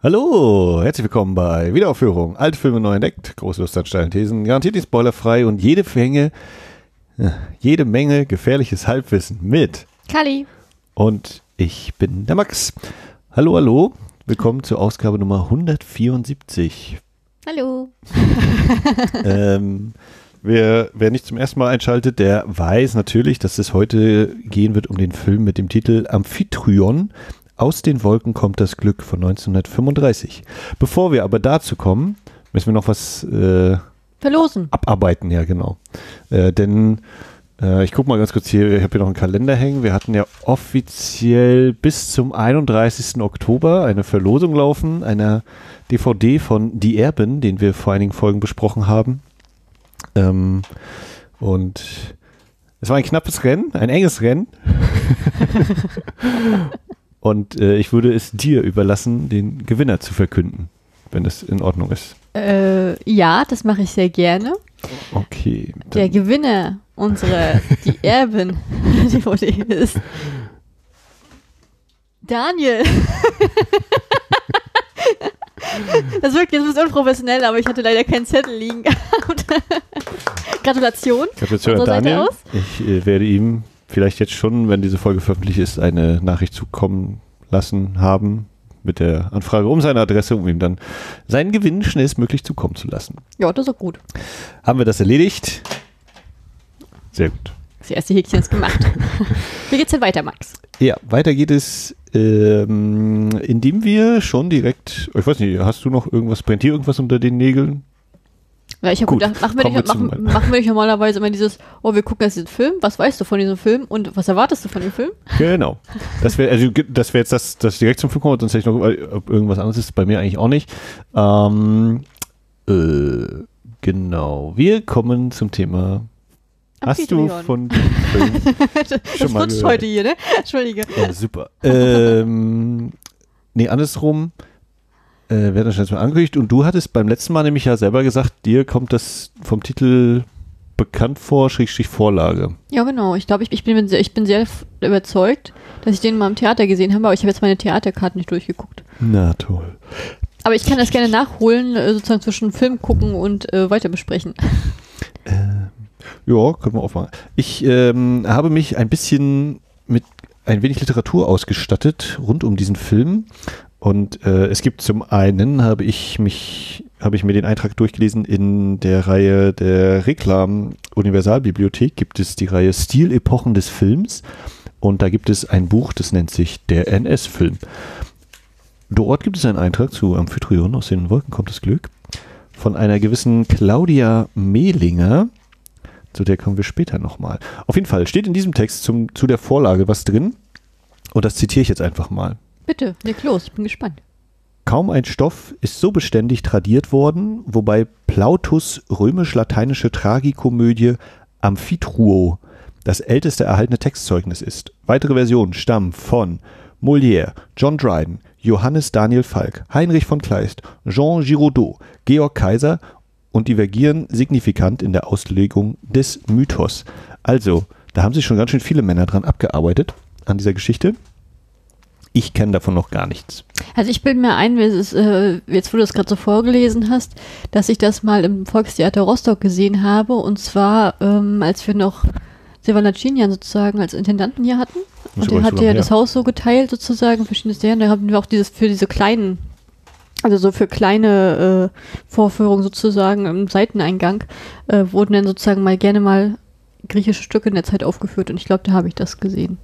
Hallo, herzlich willkommen bei Wiederaufführung. Alte Filme neu entdeckt, große Lust an steilen Thesen, garantiert nicht spoilerfrei und jede Menge, äh, jede Menge gefährliches Halbwissen mit. Kali. Und ich bin der Max. Hallo, hallo, willkommen zur Ausgabe Nummer 174. Hallo. ähm, wer, wer nicht zum ersten Mal einschaltet, der weiß natürlich, dass es heute gehen wird um den Film mit dem Titel Amphitryon aus den Wolken kommt das Glück von 1935. Bevor wir aber dazu kommen, müssen wir noch was äh, verlosen. Abarbeiten, ja, genau. Äh, denn äh, ich gucke mal ganz kurz hier, ich habe hier noch einen Kalender hängen. Wir hatten ja offiziell bis zum 31. Oktober eine Verlosung laufen, einer DVD von Die Erben, den wir vor einigen Folgen besprochen haben. Ähm, und es war ein knappes Rennen, ein enges Rennen. Und äh, ich würde es dir überlassen, den Gewinner zu verkünden, wenn das in Ordnung ist. Äh, ja, das mache ich sehr gerne. Okay. Der Gewinner unserer Die Erbin DVD ist Daniel. Das wirkt jetzt ein bisschen unprofessionell, aber ich hatte leider keinen Zettel liegen gehabt. Gratulation. Gratulation an Daniel. Ich äh, werde ihm vielleicht jetzt schon, wenn diese Folge veröffentlicht ist, eine Nachricht zukommen lassen haben mit der Anfrage um seine Adresse, um ihm dann seinen Gewinn schnellstmöglich zukommen zu lassen. Ja, das ist auch gut. Haben wir das erledigt? Sehr gut. Das erste Häkchen ist gemacht. Wie geht's denn weiter, Max? Ja, weiter geht es, ähm, indem wir schon direkt, ich weiß nicht, hast du noch irgendwas, brennt hier irgendwas unter den Nägeln? Ja, ich habe gedacht, machen wir, nicht, machen, machen wir nicht normalerweise immer dieses, oh, wir gucken jetzt den Film, was weißt du von diesem Film und was erwartest du von dem Film? Genau. Das wäre also, das wär jetzt das, das direkt zum Film kommt, sonst hätte ich noch, irgendwas anderes ist, bei mir eigentlich auch nicht. Ähm, äh, genau. Wir kommen zum Thema Hast du von Film schon mal heute hier, ne? Entschuldige. Ja, super. ähm, nee, andersrum äh, werden das mal angekündigt. Und du hattest beim letzten Mal nämlich ja selber gesagt, dir kommt das vom Titel bekannt vor, Schrägstrich Vorlage. Ja, genau. Ich glaube, ich, ich, bin, ich bin sehr überzeugt, dass ich den mal im Theater gesehen habe, aber ich habe jetzt meine Theaterkarten nicht durchgeguckt. Na toll. Aber ich kann das gerne nachholen, äh, sozusagen zwischen Film gucken und äh, weiter besprechen. Ähm, ja, können wir aufmachen. Ich ähm, habe mich ein bisschen mit ein wenig Literatur ausgestattet rund um diesen Film und äh, es gibt zum einen, habe ich mich, habe ich mir den Eintrag durchgelesen, in der Reihe der Reklam Universalbibliothek gibt es die Reihe Stilepochen des Films. Und da gibt es ein Buch, das nennt sich Der NS-Film. Dort gibt es einen Eintrag zu Amphitryon, aus den Wolken kommt das Glück, von einer gewissen Claudia Mehlinger. Zu der kommen wir später nochmal. Auf jeden Fall steht in diesem Text zum, zu der Vorlage was drin. Und das zitiere ich jetzt einfach mal. Bitte, leg los, ich bin gespannt. Kaum ein Stoff ist so beständig tradiert worden, wobei Plautus römisch-lateinische Tragikomödie Amphitruo das älteste erhaltene Textzeugnis ist. Weitere Versionen stammen von Molière, John Dryden, Johannes Daniel Falk, Heinrich von Kleist, Jean Giraudoux, Georg Kaiser und divergieren signifikant in der Auslegung des Mythos. Also, da haben sich schon ganz schön viele Männer dran abgearbeitet an dieser Geschichte. Ich kenne davon noch gar nichts. Also ich bilde mir ein, ist, äh, jetzt wo du das gerade so vorgelesen hast, dass ich das mal im Volkstheater Rostock gesehen habe und zwar ähm, als wir noch Silvanacinian sozusagen als Intendanten hier hatten. Und der hat ja das Haus so geteilt sozusagen, verschiedene Serien. Da haben wir auch dieses für diese kleinen, also so für kleine äh, Vorführungen sozusagen im Seiteneingang, äh, wurden dann sozusagen mal gerne mal griechische Stücke in der Zeit aufgeführt und ich glaube, da habe ich das gesehen.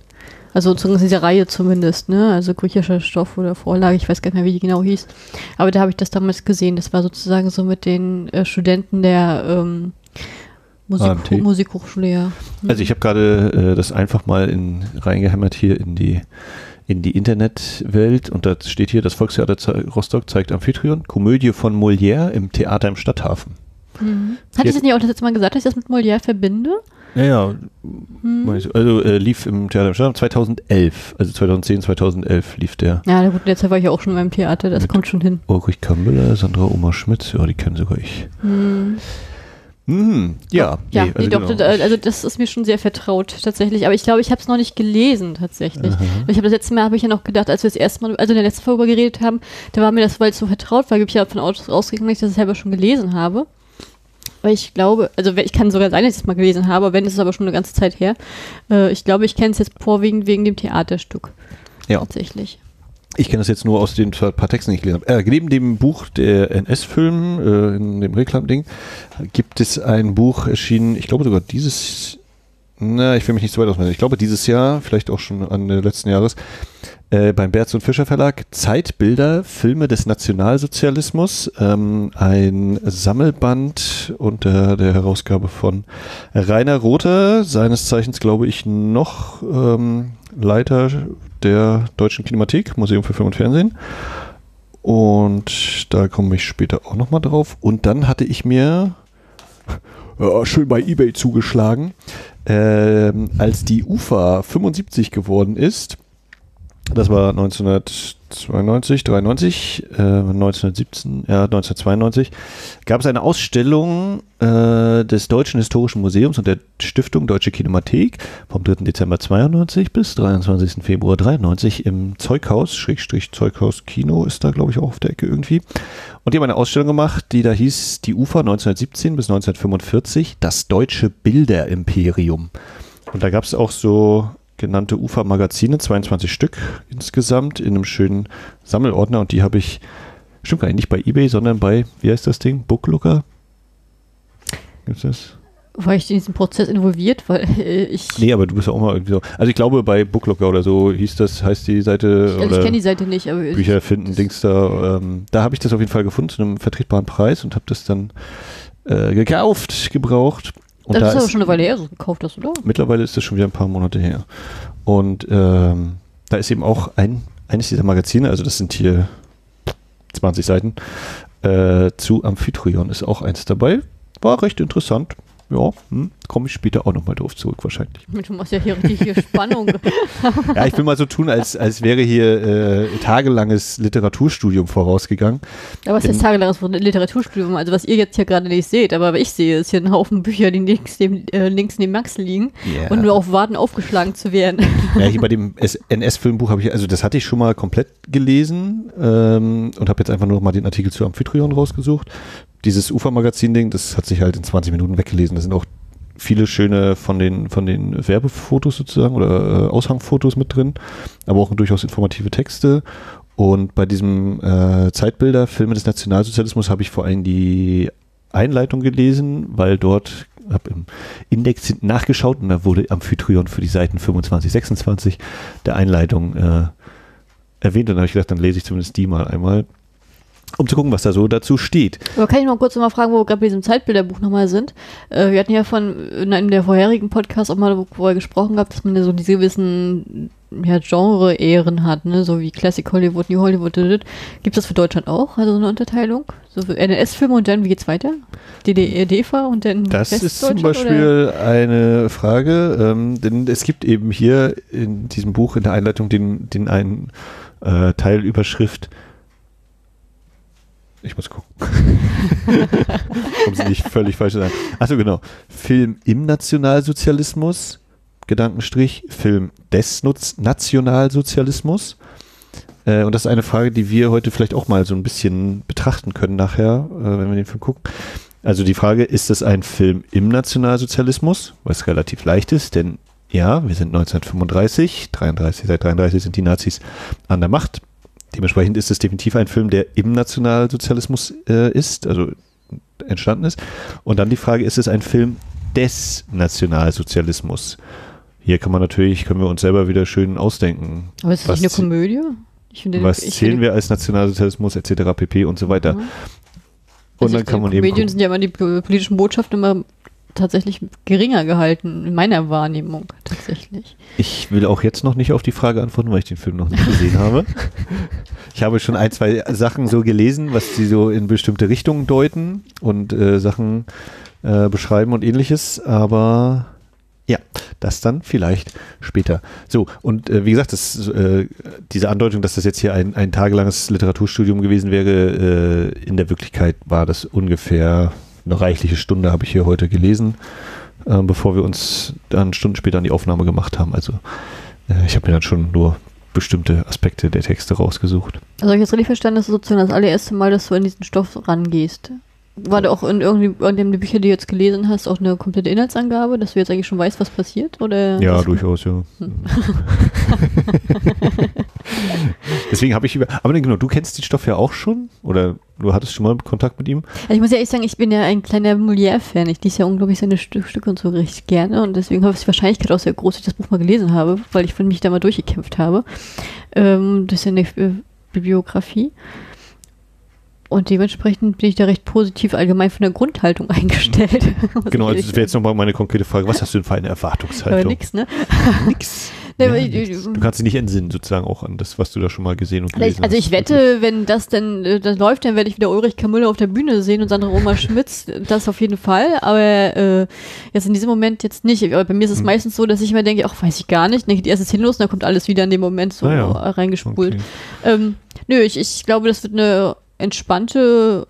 Also zumindest diese Reihe zumindest, ne? Also griechischer Stoff oder Vorlage, ich weiß gar nicht mehr, wie die genau hieß. Aber da habe ich das damals gesehen. Das war sozusagen so mit den äh, Studenten der ähm, Musik Musikhochschule, ja. Mhm. Also ich habe gerade äh, das einfach mal in, reingehämmert hier in die in die Internetwelt und da steht hier, das Volkstheater Rostock zeigt Amphitryon, Komödie von Molière im Theater im Stadthafen. Mhm. Hatte ich das nicht auch das letzte Mal gesagt, dass ich das mit Molière verbinde? Ja, ja. Hm. Also äh, lief im Theater im Stadion 2011, also 2010, 2011 lief der. Ja, gut, letztes war ich ja auch schon beim Theater, das kommt schon hin. Ulrich Kambeler, Sandra Oma Schmitz, ja, die kennen sogar ich. Hm. Hm, ja. Ja, nee, nee, doch, genau. also das ist mir schon sehr vertraut tatsächlich. Aber ich glaube, ich habe es noch nicht gelesen tatsächlich. Ich habe das letzte Mal, habe ich ja noch gedacht, als wir das erste Mal, also in der letzten Folge darüber geredet haben, da war mir das, weil es so vertraut war, ich ja davon aus- ausgegangen, dass ich das selber schon gelesen habe. Weil ich glaube, also ich kann sogar sein, dass ich es mal gelesen habe, wenn, ist es aber schon eine ganze Zeit her. Äh, ich glaube, ich kenne es jetzt vorwiegend wegen dem Theaterstück. Ja. Tatsächlich. Ich kenne das jetzt nur aus den paar paar Texten, die ich gelesen habe. Äh, neben dem Buch der NS-Film, äh, in dem Reklam-Ding, gibt es ein Buch erschienen, ich glaube sogar dieses, na, ich will mich nicht so weit ausmelden, ich glaube dieses Jahr, vielleicht auch schon an äh, letzten Jahres, äh, beim Berz und Fischer Verlag, Zeitbilder, Filme des Nationalsozialismus, ähm, ein Sammelband unter der Herausgabe von Rainer Rother, seines Zeichens glaube ich noch ähm, Leiter der Deutschen Kinemathek, Museum für Film und Fernsehen. Und da komme ich später auch nochmal drauf. Und dann hatte ich mir ja, schön bei Ebay zugeschlagen, ähm, als die UFA 75 geworden ist. Das war 1992, 93, äh, 1917, ja, 1992, gab es eine Ausstellung äh, des Deutschen Historischen Museums und der Stiftung Deutsche Kinemathek vom 3. Dezember 92 bis 23. Februar 93 im Zeughaus, Schrägstrich Zeughaus Kino ist da, glaube ich, auch auf der Ecke irgendwie. Und die haben eine Ausstellung gemacht, die da hieß Die UFA 1917 bis 1945, das deutsche Bilderimperium. Und da gab es auch so genannte UFA-Magazine, 22 Stück insgesamt in einem schönen Sammelordner und die habe ich, stimmt gar nicht, nicht bei Ebay, sondern bei, wie heißt das Ding? Booklooker? Gibt's das? War ich in diesem Prozess involviert, weil äh, ich, Nee, aber du bist ja auch mal irgendwie so. Also ich glaube bei Booklooker oder so hieß das, heißt die Seite ich, also ich kenne die Seite nicht, aber ich- Bücher finden, Dings da. Ähm, da habe ich das auf jeden Fall gefunden zu einem vertretbaren Preis und habe das dann äh, gekauft, gebraucht. Und das da ist aber schon eine Weile her, so gekauft hast, oder? Mittlerweile ist das schon wieder ein paar Monate her. Und ähm, da ist eben auch ein, eines dieser Magazine, also das sind hier 20 Seiten, äh, zu Amphitryon ist auch eins dabei. War recht interessant. Ja, hm, komme ich später auch nochmal drauf zurück wahrscheinlich. Du machst ja hier richtig hier Spannung. Ja, ich will mal so tun, als, als wäre hier äh, tagelanges Literaturstudium vorausgegangen. Aber es ist tagelanges Literaturstudium, also was ihr jetzt hier gerade nicht seht, aber ich sehe, ist hier ein Haufen Bücher, die links neben, äh, links neben Max liegen Ja. und nur auf warten, aufgeschlagen zu werden. Ja, hier bei dem NS-Filmbuch habe ich, also das hatte ich schon mal komplett gelesen ähm, und habe jetzt einfach nur noch mal den Artikel zu Amphitryon rausgesucht. Dieses Ufer-Magazin-Ding, das hat sich halt in 20 Minuten weggelesen. Da sind auch viele schöne von den, von den Werbefotos sozusagen oder äh, Aushangfotos mit drin, aber auch durchaus informative Texte. Und bei diesem äh, Zeitbilder, Filme des Nationalsozialismus, habe ich vor allem die Einleitung gelesen, weil dort habe im Index hinten nachgeschaut und da wurde Amphitryon für die Seiten 25, 26 der Einleitung äh, erwähnt. Und dann habe ich gedacht, dann lese ich zumindest die mal einmal, um zu gucken, was da so dazu steht. Aber kann ich mal kurz noch mal fragen, wo wir gerade bei diesem Zeitbilderbuch nochmal sind? Äh, wir hatten ja von in einem der vorherigen Podcasts auch mal vorher gesprochen gehabt, dass man ja so diese gewissen ja, Genre-Ehren hat, ne? so wie Classic Hollywood, New Hollywood. Gibt es das für Deutschland auch? Also so eine Unterteilung? So NS-Filme und dann, wie geht's weiter? DDR, DEFA und dann Das ist zum Westdeutschland, oder? Beispiel eine Frage, ähm, denn es gibt eben hier in diesem Buch in der Einleitung den, den einen äh, Teilüberschrift. Ich muss gucken. um sie nicht völlig falsch zu sagen. Achso, genau. Film im Nationalsozialismus, Gedankenstrich, Film des Nationalsozialismus. Äh, und das ist eine Frage, die wir heute vielleicht auch mal so ein bisschen betrachten können nachher, äh, wenn wir den Film gucken. Also die Frage, ist es ein Film im Nationalsozialismus, was relativ leicht ist, denn ja, wir sind 1935, 33, seit 33 sind die Nazis an der Macht. Dementsprechend ist es definitiv ein Film, der im Nationalsozialismus äh, ist, also entstanden ist. Und dann die Frage, ist es ein Film des Nationalsozialismus? Hier kann man natürlich, können wir uns selber wieder schön ausdenken. Aber ist das nicht eine Komödie? Ich finde, Was zählen wir als Nationalsozialismus etc. pp. und so weiter. Mhm. Und Also dann kann man eben gucken. sind ja immer die po- politischen Botschaften immer tatsächlich geringer gehalten, in meiner Wahrnehmung tatsächlich. Ich will auch jetzt noch nicht auf die Frage antworten, weil ich den Film noch nicht gesehen habe. Ich habe schon ein, zwei Sachen so gelesen, was sie so in bestimmte Richtungen deuten und äh, Sachen äh, beschreiben und ähnliches, aber ja, das dann vielleicht später. So, und äh, wie gesagt, das, äh, diese Andeutung, dass das jetzt hier ein, ein tagelanges Literaturstudium gewesen wäre, äh, in der Wirklichkeit war das ungefähr eine reichliche Stunde habe ich hier heute gelesen, äh, bevor wir uns dann Stunden später an die Aufnahme gemacht haben. Also äh, ich habe mir dann schon nur bestimmte Aspekte der Texte rausgesucht. Also habe ich jetzt richtig verstanden, dass du sozusagen das allererste Mal, dass du an diesen Stoff rangehst. War da auch in irgendwie in den Büchern, die du jetzt gelesen hast, auch eine komplette Inhaltsangabe, dass du jetzt eigentlich schon weißt, was passiert? Oder Ja, durchaus, ja. Deswegen habe ich über. Aber genau, du kennst den Stoff ja auch schon? Oder du hattest schon mal Kontakt mit ihm? Also ich muss ja ehrlich sagen, ich bin ja ein kleiner Molière-Fan. Ich lese ja unglaublich seine Stü Stücke und so richtig gerne. Und deswegen habe ich die Wahrscheinlichkeit auch sehr groß, dass ich das Buch mal gelesen habe, weil ich von mich da mal durchgekämpft habe. Ähm, das ist ja eine äh, Bibliografie. Und dementsprechend bin ich da recht positiv allgemein von der Grundhaltung eingestellt. Genau, also das wäre jetzt nochmal meine konkrete Frage. Was hast du denn für eine Erwartungshaltung? nix, ne? Nix. Ja. Du kannst dich nicht entsinnen, sozusagen auch an das, was du da schon mal gesehen und Also gelesen ich, also hast. ich wette, wenn das dann äh, das läuft, dann werde ich wieder Ulrich Kamüller auf der Bühne sehen und Sandra Oma Schmitz, das auf jeden Fall. Aber äh, jetzt in diesem Moment jetzt nicht. Aber bei mir ist es Hm. meistens so, dass ich immer denke, ach, weiß ich gar nicht. Dann geht die erste Szene los und dann kommt alles wieder in dem Moment so Ah ja. reingespult. Okay. Ähm, nö, ich, ich glaube, das wird eine entspannte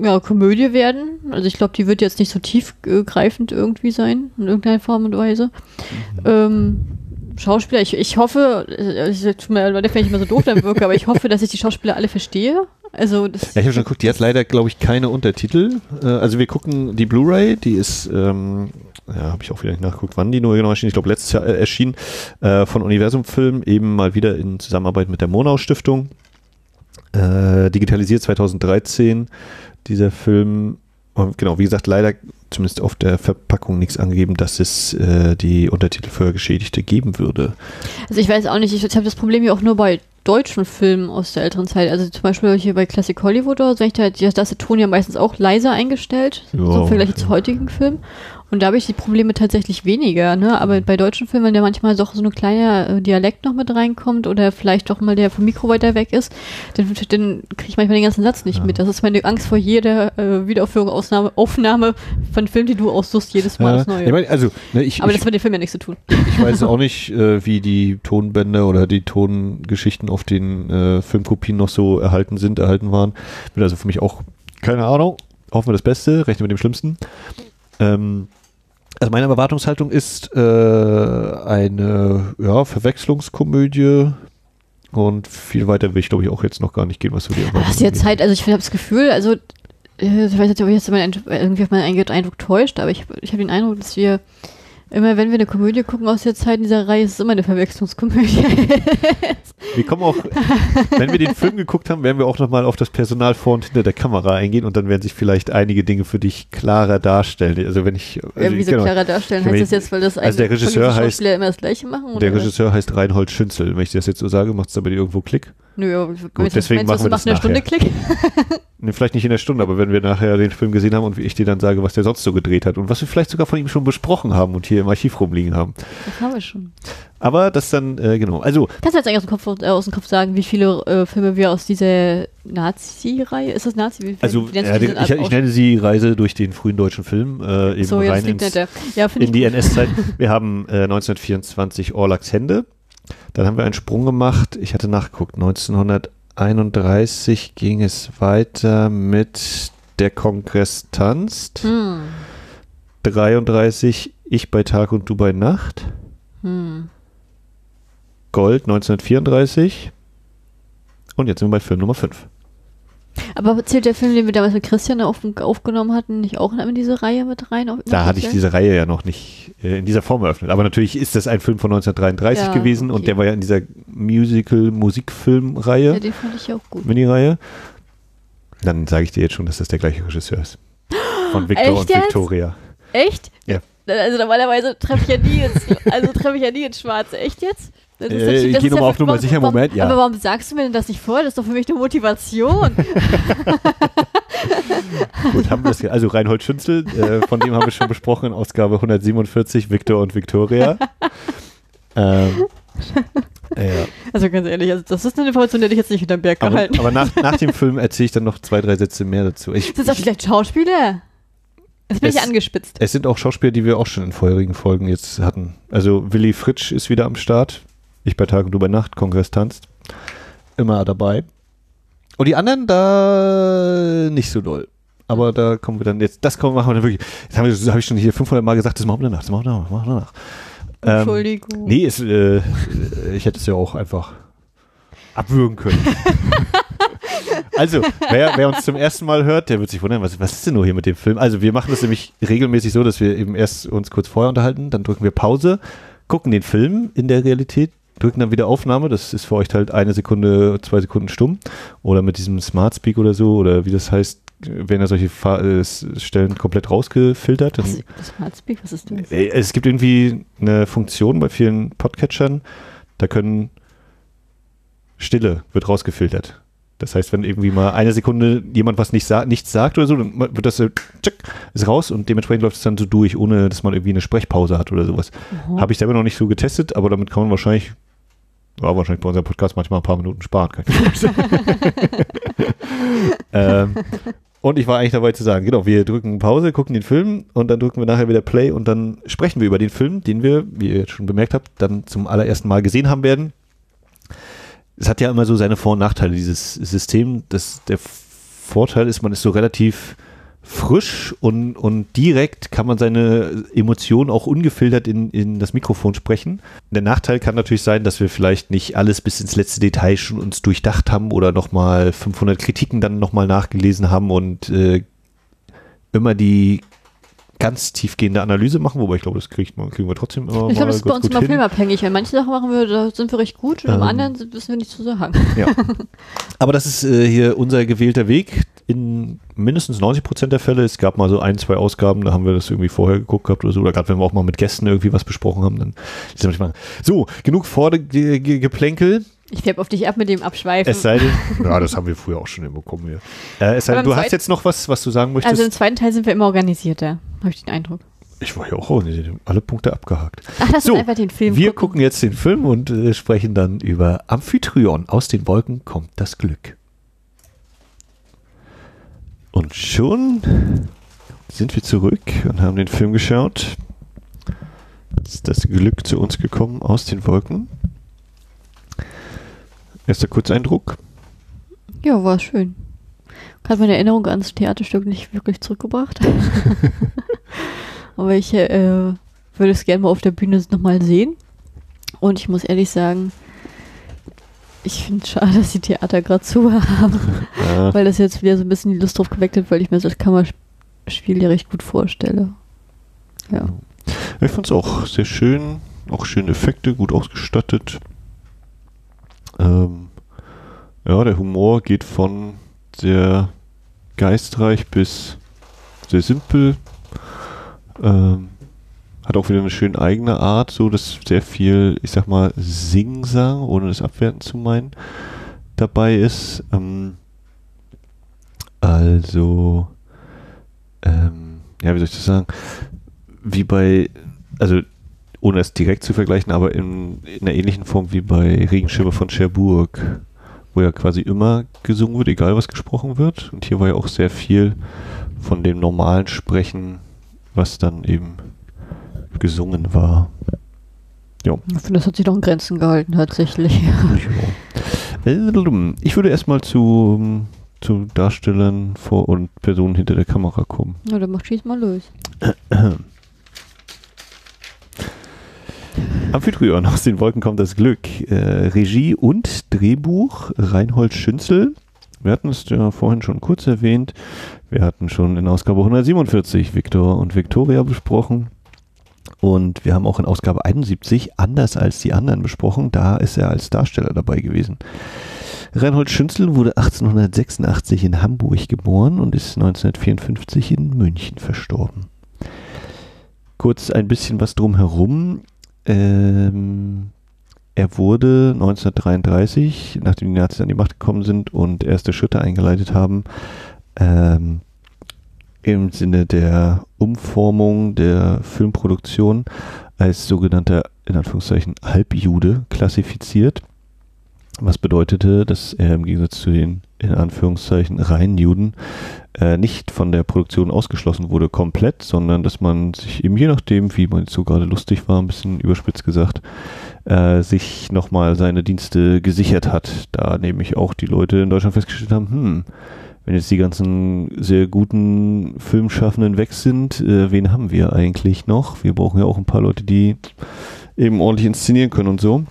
ja, Komödie werden. Also ich glaube, die wird jetzt nicht so tiefgreifend irgendwie sein, in irgendeiner Form und Weise. Mhm. Ähm, Schauspieler, ich, ich hoffe, äh, ich tut mir leid, wenn ich immer so doof dann wirke, aber ich hoffe, dass ich die Schauspieler alle verstehe. Also das, Ja, ich habe schon geguckt, die hat leider, glaube ich, keine Untertitel. Äh, also wir gucken die Blu-ray, die ist, ähm, ja, habe ich auch wieder nicht nachgeguckt, wann die nur genau erschien. Ich glaube, letztes Jahr äh, erschien äh, von Universum Film, eben mal wieder in Zusammenarbeit mit der Monau Stiftung. Äh, digitalisiert 2013. Dieser Film, genau, wie gesagt, leider zumindest auf der Verpackung nichts angegeben, dass es äh, die Untertitel für Geschädigte geben würde. also ich weiß auch nicht, ich, ich habe das Problem ja auch nur bei deutschen Filmen aus der älteren Zeit. Also zum Beispiel hier bei Classic Hollywood oder so, da da ist der Ton ja meistens auch leiser eingestellt, so Ja, im Vergleich zu heutigen Filmen. Und da habe ich die Probleme tatsächlich weniger, ne? Aber bei deutschen Filmen, wenn da manchmal doch so ein kleiner äh, Dialekt noch mit reinkommt oder vielleicht doch mal der vom Mikro weiter weg ist, dann, dann kriege ich manchmal den ganzen Satz nicht Ja. mit. Das ist meine Angst vor jeder äh, Wiederaufführung, Ausnahme, Aufnahme von Filmen, die du aussuchst, jedes Mal aufs Neue. ich mein, also, ne, ich, Aber ich, das hat mit dem Film ja nichts zu tun. Ich weiß auch nicht, äh, wie die Tonbänder oder die Tongeschichten auf den äh, Filmkopien noch so erhalten sind, erhalten waren. Bin also für mich auch keine Ahnung. Hoffen wir das Beste, rechnen mit dem Schlimmsten. Ähm, also meine Erwartungshaltung ist äh, eine ja, Verwechslungskomödie und viel weiter will ich glaube ich auch jetzt noch gar nicht gehen, was die Aber Erwartungen hast du jetzt. Zeit, also ich habe das Gefühl, also äh, ich weiß nicht, ob ich jetzt irgendwie auf meinen Eindruck täuscht, aber ich, ich habe den Eindruck, dass wir immer, wenn wir eine Komödie gucken aus der Zeit in dieser Reihe, ist es immer eine Verwechslungskomödie. Wir kommen auch, wenn wir den Film geguckt haben, werden wir auch nochmal auf das Personal vor und hinter der Kamera eingehen und dann werden sich vielleicht einige Dinge für dich klarer darstellen. Also wenn ich, also Irgendwie so genau, klarer darstellen, heißt das jetzt, weil das also der Regisseur heißt- Schauspieler immer das Gleiche machen? der oder? Regisseur heißt Reinhold Schünzel. Wenn ich das jetzt so sage, macht es aber dir irgendwo Klick. Nö, Gut, deswegen machen wir das in einer Stunde nachher. Klick. Ne, vielleicht nicht in der Stunde, aber wenn wir nachher den Film gesehen haben und wie ich dir dann sage, was der sonst so gedreht hat und was wir vielleicht sogar von ihm schon besprochen haben und hier im Archiv rumliegen haben. Das haben wir schon. Aber das dann, äh, genau. Also, Kannst du jetzt eigentlich aus dem Kopf, äh, aus dem Kopf sagen, wie viele äh, Filme wir aus dieser Nazi-Reihe, ist das Nazi? Wie, also wie diesen ich, ich nenne sie Reise durch den frühen deutschen Film, äh, eben so, ja, rein liegt ins. Ja, in die. NS-Zeit. Wir haben äh, 1924 Orlaks Hände. Dann haben wir einen Sprung gemacht. Ich hatte nachgeguckt. 1931 ging es weiter mit Der Kongress tanzt. Hm. 33 Ich bei Tag und du bei Nacht. Hm. Gold 1934. Und jetzt sind wir bei Film Nummer 5. Aber zählt der Film, den wir damals mit Christian auf, aufgenommen hatten, nicht auch in diese Reihe mit rein? Auf- Da hatte ich diese Reihe ja noch nicht äh, in dieser Form eröffnet. Aber natürlich ist das ein Film von 1933 Ja, gewesen und okay. der war ja in dieser Musical-Musikfilm-Reihe. Ja, den fand ich auch gut. Mini-Reihe. Dann sage ich dir jetzt schon, dass das der gleiche Regisseur ist. Von Victor Echt und jetzt? Victoria. Echt? Ja. Also normalerweise treffe ich ja nie ins, also treffe ich ja nie ins Schwarze. Echt jetzt? Das ist Äh, ich das geh ist noch mal auf Nummer sicher, warum- Moment, ja. Aber warum sagst du mir denn das nicht vorher? Das ist doch für mich eine Motivation. Gut, haben wir das, also Reinhold Schünzel, äh, von dem haben wir schon besprochen in Ausgabe 147, Victor und Victoria. ähm, ja. Also ganz ehrlich, also das ist eine Information, die hätte ich jetzt nicht hinterm Berg Aber, gehalten. aber nach, nach dem Film erzähle ich dann noch zwei, drei Sätze mehr dazu. Ich, Sind das vielleicht Schauspieler? Jetzt bin Es- ich angespitzt. es sind auch Schauspieler, die wir auch schon in vorherigen Folgen jetzt hatten. Also Willi Fritsch ist wieder am Start. Ich bei Tag und du bei Nacht, Kongress tanzt. Immer dabei. Und die anderen da nicht so doll. aber da kommen wir dann jetzt, das kommen, machen wir dann wirklich, jetzt habe ich, hab ich schon hier 500 Mal gesagt, das machen wir danach, das machen wir danach, machen wir danach. Ähm, Entschuldigung. nee, ist, äh, ich hätte es ja auch einfach abwürgen können. also, wer, wer uns zum ersten Mal hört, der wird sich wundern, was, was ist denn nur hier mit dem Film? Also, wir machen das nämlich regelmäßig so, dass wir eben erst uns kurz vorher unterhalten, dann drücken wir Pause, gucken den Film in der Realität, drücken dann wieder Aufnahme. Das ist für euch halt eine Sekunde, zwei Sekunden stumm. Oder mit diesem Smart Speak oder so, oder wie das heißt, werden ja solche äh, Stellen komplett rausgefiltert. Was, Smart Speak, was ist das? Äh, Es gibt irgendwie eine Funktion bei vielen Podcatchern, da können Stille wird rausgefiltert. Das heißt, wenn irgendwie mal eine Sekunde jemand was nicht sa nichts sagt oder so, dann wird das so, tschick, ist raus und dementsprechend läuft es dann so durch, ohne dass man irgendwie eine Sprechpause hat oder sowas. Aha. Habe ich selber noch nicht so getestet, aber damit kann man wahrscheinlich, ja, wahrscheinlich bei unserem Podcast manchmal ein paar Minuten sparen. Kann ich ähm, und ich war eigentlich dabei zu sagen, genau, wir drücken Pause, gucken den Film und dann drücken wir nachher wieder Play und dann sprechen wir über den Film, den wir, wie ihr jetzt schon bemerkt habt, dann zum allerersten Mal gesehen haben werden. Es hat ja immer so seine Vor- und Nachteile, dieses System. Das, der Vorteil ist, man ist so relativ frisch und, und direkt kann man seine Emotionen auch ungefiltert in, in das Mikrofon sprechen. Der Nachteil kann natürlich sein, dass wir vielleicht nicht alles bis ins letzte Detail schon uns durchdacht haben oder nochmal 500 Kritiken dann nochmal nachgelesen haben und äh, immer die ganz tiefgehende Analyse machen, wobei ich glaube, das kriegt man, kriegen wir trotzdem immer Ich glaube, das ist bei uns immer hin. filmabhängig. Wenn manche Sachen machen wir, da sind wir recht gut und Ähm. im anderen wissen wir nicht zu sagen. Ja. Aber das ist äh, hier unser gewählter Weg in mindestens 90 Prozent der Fälle. Es gab mal so ein, zwei Ausgaben, da haben wir das irgendwie vorher geguckt gehabt oder so. Oder gerade wenn wir auch mal mit Gästen irgendwie was besprochen haben, dann ist das manchmal. So, genug Vorgeplänkel. Ich färbe auf dich ab mit dem Abschweifen. Es sei denn, ja, das haben wir früher auch schon hinbekommen hier. Äh, es sei denn, du hast jetzt noch was, was du sagen möchtest. also im zweiten Teil sind wir immer organisierter, habe ich den Eindruck. ich war ja auch organisiert, alle Punkte abgehakt. Ach, das So, ist einfach den Film. Wir gucken jetzt den Film und äh, sprechen dann über Amphitryon. Aus den Wolken kommt das Glück. Und schon sind wir zurück und haben den Film geschaut. Ist das Glück zu uns gekommen aus den Wolken? Erster Kurzeindruck. Ja, war schön. Hat meine Erinnerung ans Theaterstück nicht wirklich zurückgebracht. Aber ich äh, würde es gerne mal auf der Bühne nochmal sehen. Und ich muss ehrlich sagen, ich finde es schade, dass die Theater gerade zu haben. Ja, weil das jetzt wieder so ein bisschen die Lust drauf geweckt hat, weil ich mir das Kammerspiel ja recht gut vorstelle. Ja. ich fand es auch sehr schön. Auch schöne Effekte, gut ausgestattet. Ähm, ja, der Humor geht von sehr geistreich bis sehr simpel. Ähm, hat auch wieder eine schön eigene Art, so dass sehr viel, ich sag mal, Singsang, ohne das abwerten zu meinen, dabei ist. Ähm, also, ähm, ja, wie soll ich das sagen? Wie bei, also ohne es direkt zu vergleichen, aber in, in einer ähnlichen Form wie bei Regenschirme von Cherbourg, wo ja quasi immer gesungen wird, egal was gesprochen wird. Und hier war ja auch sehr viel von dem normalen Sprechen, was dann eben gesungen war. Ja. Ich finde, das hat sich doch in Grenzen gehalten, tatsächlich. Ich würde erstmal zu, zu Darstellern vor und Personen hinter der Kamera kommen. Ja, dann mach schieß mal los. Amphitryon, aus den Wolken kommt das Glück. Äh, Regie und Drehbuch Reinhold Schünzel. Wir hatten es ja vorhin schon kurz erwähnt. Wir hatten schon in Ausgabe 147 Victor und Victoria besprochen. Und wir haben auch in Ausgabe 71 anders als die anderen besprochen. Da ist er als Darsteller dabei gewesen. Reinhold Schünzel wurde 1886 in Hamburg geboren und ist 1954 in München verstorben. Kurz ein bisschen was drumherum. Ähm, er wurde 1933, nachdem die Nazis an die Macht gekommen sind und erste Schritte eingeleitet haben, ähm, im Sinne der Umformung der Filmproduktion als sogenannter, in Anführungszeichen, Halbjude klassifiziert. Was bedeutete, dass er im Gegensatz zu den, in Anführungszeichen, reinen Juden äh, nicht von der Produktion ausgeschlossen wurde komplett, sondern dass man sich eben je nachdem, wie man jetzt so gerade lustig war, ein bisschen überspitzt gesagt, äh, sich nochmal seine Dienste gesichert hat. Da nämlich auch die Leute in Deutschland festgestellt haben, hm, wenn jetzt die ganzen sehr guten Filmschaffenden weg sind, äh, wen haben wir eigentlich noch? Wir brauchen ja auch ein paar Leute, die eben ordentlich inszenieren können und so.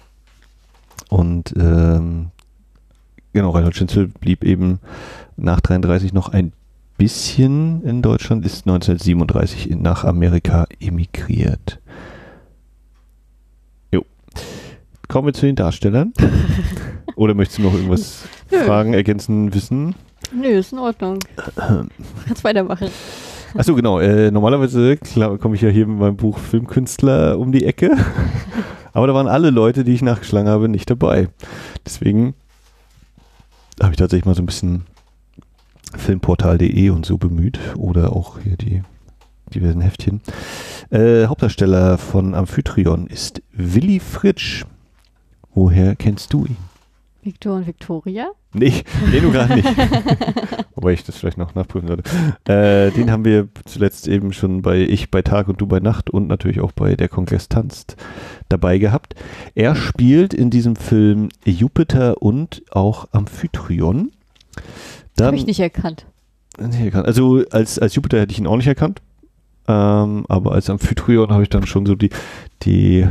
Und ähm, genau, Reinhold Schinzel blieb eben nach 33 noch ein bisschen in Deutschland, ist 1937 in, nach Amerika emigriert. Jo. Kommen wir zu den Darstellern. Oder möchtest du noch irgendwas Nö. fragen, ergänzen, wissen? Nö, ist in Ordnung. Kannst weitermachen. Achso, genau. Äh, normalerweise komme ich ja hier mit meinem Buch Filmkünstler um die Ecke. Aber da waren alle Leute, die ich nachgeschlagen habe, nicht dabei. Deswegen habe ich tatsächlich mal so ein bisschen filmportal.de und so bemüht. Oder auch hier die diversen Heftchen. Äh, Hauptdarsteller von Amphitryon ist Willi Fritsch. Woher kennst du ihn? Victor und Victoria? Nee, den du gerade nicht. Wobei ich das vielleicht noch nachprüfen sollte. Äh, den haben wir zuletzt eben schon bei Ich bei Tag und Du bei Nacht und natürlich auch bei Der Kongress tanzt dabei gehabt. Er spielt in diesem Film Jupiter und auch Amphitryon. Habe ich nicht erkannt. nicht erkannt. Also als, als Jupiter hätte ich ihn auch nicht erkannt. Ähm, aber als Amphitryon habe ich dann schon so die, die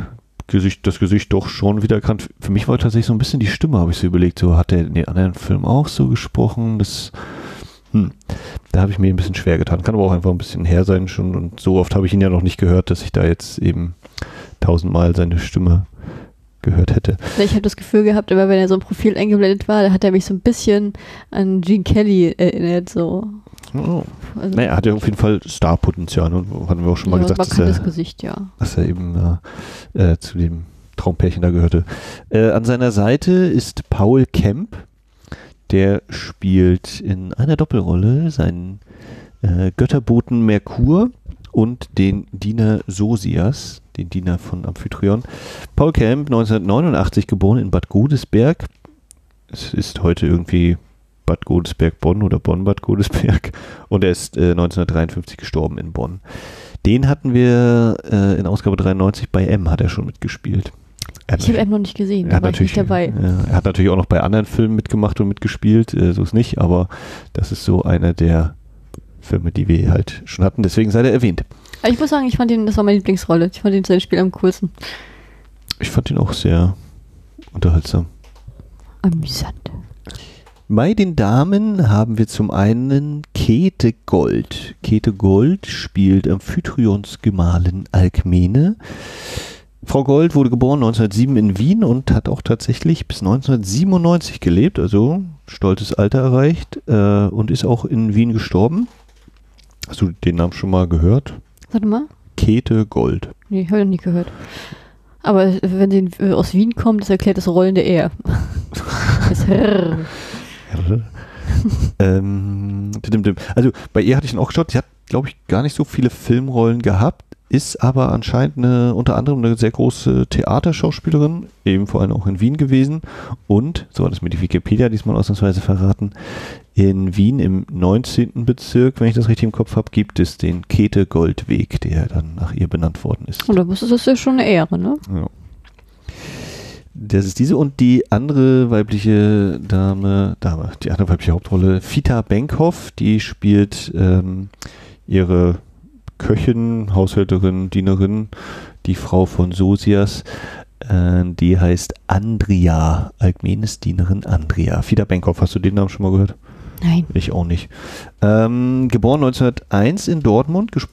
Gesicht, das Gesicht doch schon wieder erkannt. Für mich war tatsächlich so ein bisschen die Stimme, habe ich so überlegt. So hat er in den anderen Filmen auch so gesprochen. Das, hm, da habe ich mir ein bisschen schwer getan. Kann aber auch einfach ein bisschen her sein schon. Und so oft habe ich ihn ja noch nicht gehört, dass ich da jetzt eben tausendmal seine Stimme gehört hätte. Ich habe das Gefühl gehabt, immer wenn er so ein Profil eingeblendet war, da hat er mich so ein bisschen an Gene Kelly erinnert. So. Oh. Also, Naja, er hat ja auf jeden Fall Starpotenzial. Ne? Hatten wir auch schon mal ja, gesagt, dass er, Gesicht, ja. dass er eben äh, äh, zu dem Traumpärchen da gehörte. Äh, an seiner Seite ist Paul Kemp. Der spielt in einer Doppelrolle seinen äh, Götterboten Merkur und den Diener Sosias, den Diener von Amphitryon. Paul Kemp, 1989 geboren in Bad Godesberg. Es ist heute irgendwie Bad Godesberg-Bonn oder Bonn-Bad Godesberg. Und er ist äh, 1953 gestorben in Bonn. Den hatten wir äh, in Ausgabe 93 bei M, hat er schon mitgespielt. Er Ich habe M noch nicht gesehen, er da hat, war ich nicht natürlich, dabei. ja, er hat natürlich auch noch bei anderen Filmen mitgemacht und mitgespielt, äh, so ist nicht, aber das ist so einer der Filme, die wir halt schon hatten, deswegen sei er erwähnt. Aber ich muss sagen, ich fand den, das war meine Lieblingsrolle. Ich fand den sein Spiel am coolsten. Ich fand ihn auch sehr unterhaltsam. Amüsant. Bei den Damen haben wir zum einen Käthe Gold. Käthe Gold spielt Amphitryon,s Gemahlin Alkmene. Frau Gold wurde geboren 1907 in Wien und hat auch tatsächlich bis 1997 gelebt, also stolzes Alter erreicht äh, und ist auch in Wien gestorben. Hast du den Namen schon mal gehört? Warte mal. Käthe Gold. Nee, habe ich noch nie gehört. Aber wenn sie aus Wien kommt, das erklärt das rollende R. Das R. ähm, also bei ihr hatte ich ihn auch geschaut. Sie hat, glaube ich, gar nicht so viele Filmrollen gehabt, ist aber anscheinend eine, unter anderem eine sehr große Theaterschauspielerin, eben vor allem auch in Wien gewesen. Und, so hat es mir die Wikipedia diesmal ausnahmsweise verraten, in Wien im 19. Bezirk, wenn ich das richtig im Kopf habe, gibt es den Käthe-Goldweg, der dann nach ihr benannt worden ist. Und da ist das ja schon eine Ehre, ne? Ja. Das ist diese und die andere weibliche Dame, Dame, die andere weibliche Hauptrolle, Fita Benkhoff, die spielt ähm, ihre Köchin, Haushälterin, Dienerin, die Frau von Sosias, äh, die heißt Andrea, Alkmenes Dienerin Andrea. Fita Benkhoff, hast du den Namen schon mal gehört? Nein. Ich auch nicht. Ähm, geboren 1901 in Dortmund, ges-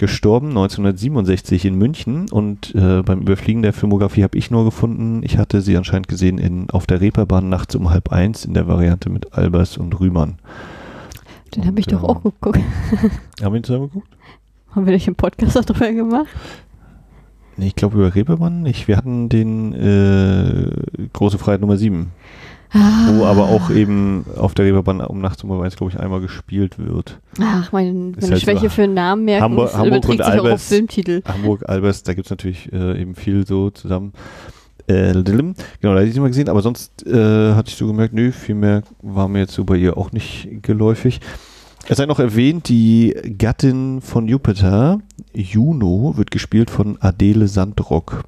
gestorben 1967 in München und äh, beim Überfliegen der Filmografie habe ich nur gefunden, ich hatte sie anscheinend gesehen in, auf der Reeperbahn nachts um halb eins in der Variante mit Albers und Rühmann. Den habe ich doch auch geguckt. Haben wir ihn zusammen geguckt? Haben wir nicht im Podcast darüber gemacht? Nee, ich glaube über Reeperbahn nicht. Wir hatten den äh, Große Freiheit Nummer 7, wo aber auch eben auf der Reeperbahn um nachts um eins, glaube ich, einmal gespielt wird. Ach, mein, meine halt Schwäche so für Namen merken Hamburg- Hamburg und sich auch auf Albers. Filmtitel. Hamburg, Albers, da gibt es natürlich äh, eben viel so zusammen. Äh, genau, da hätte ich sie mal gesehen, aber sonst äh, hatte ich so gemerkt, nö, viel mehr war mir jetzt so bei ihr auch nicht geläufig. Es sei noch erwähnt, die Gattin von Jupiter, Juno, wird gespielt von Adele Sandrock.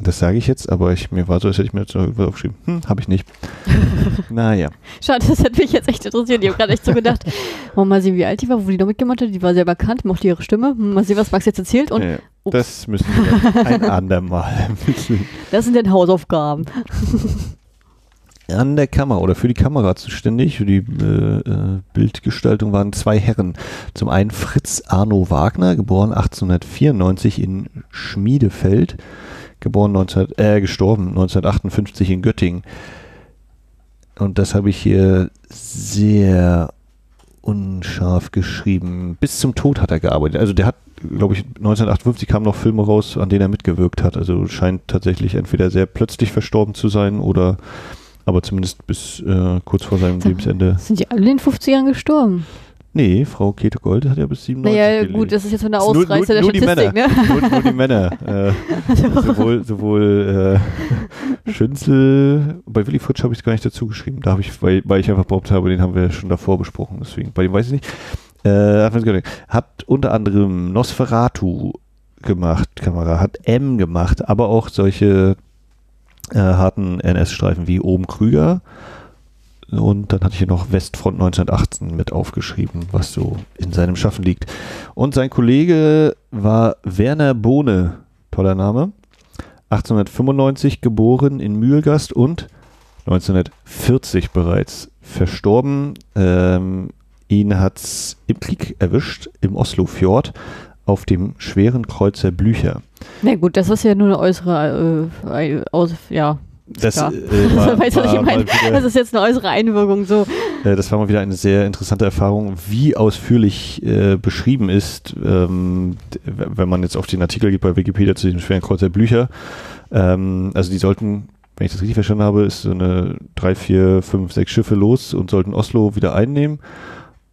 Das sage ich jetzt, aber ich, mir war so, als hätte ich mir jetzt noch irgendwas aufgeschrieben. Hm, habe ich nicht. naja. Schade, das hätte mich jetzt echt interessiert. Ich habe gerade echt so gedacht, oh, mal sehen, wie alt die war, wo die noch mitgemacht hat. Die war sehr bekannt, mochte ihre Stimme. Hm, Mal sehen, was Max jetzt erzählt. Und Ja, das müssen wir ein andermal. das sind dann Hausaufgaben. An der Kamera oder für die Kamera zuständig, für die äh, äh, Bildgestaltung waren zwei Herren. Zum einen Fritz Arno Wagner, geboren 1894 in Schmiedefeld, geboren 19, äh, gestorben 1958 in Göttingen. Und das habe ich hier sehr unscharf geschrieben. Bis zum Tod hat er gearbeitet. Also der hat, glaube ich, 1958 kamen noch Filme raus, an denen er mitgewirkt hat. Also scheint tatsächlich entweder sehr plötzlich verstorben zu sein oder aber zumindest bis äh, kurz vor seinem Lebensende. Sind die alle in den 50ern gestorben? Nee, Frau Käthe Gold hat ja bis 97 Naja, gelebt. gut, das ist jetzt von der Nur- nur- Ausreißer der nur die Statistik, ne? nur, nur die Männer. Äh, sowohl sowohl äh, Schünzel, bei Willy Futsch habe ich es gar nicht dazu geschrieben. Da habe ich, weil, weil ich einfach behauptet habe, den haben wir schon davor besprochen. Deswegen, bei dem weiß ich nicht. Äh, hat unter anderem Nosferatu gemacht, Kamera, hat M gemacht, aber auch solche äh, harten NS-Streifen wie Oben Krüger. Und dann hatte ich hier noch Westfront 1918 mit aufgeschrieben, was so in seinem Schaffen liegt. Und sein Kollege war Werner Bohne, toller Name, 1895 geboren in Mühlgast und 1940 bereits verstorben. Ähm, ihn hat's im Krieg erwischt, im Oslofjord, auf dem schweren Kreuzer Blücher. Na gut, das ist ja nur eine äußere, äh, aus, ja. Das, Ja. äh, war, weißt war wieder- Das ist jetzt eine äußere Einwirkung, so. Äh, Das war mal wieder eine sehr interessante Erfahrung, wie ausführlich äh, beschrieben ist, ähm, wenn man jetzt auf den Artikel geht bei Wikipedia zu diesem schweren Kreuzer Blücher. Ähm, also die sollten, wenn ich das richtig verstanden habe, ist so eine drei, vier, fünf, sechs Schiffe los und sollten Oslo wieder einnehmen.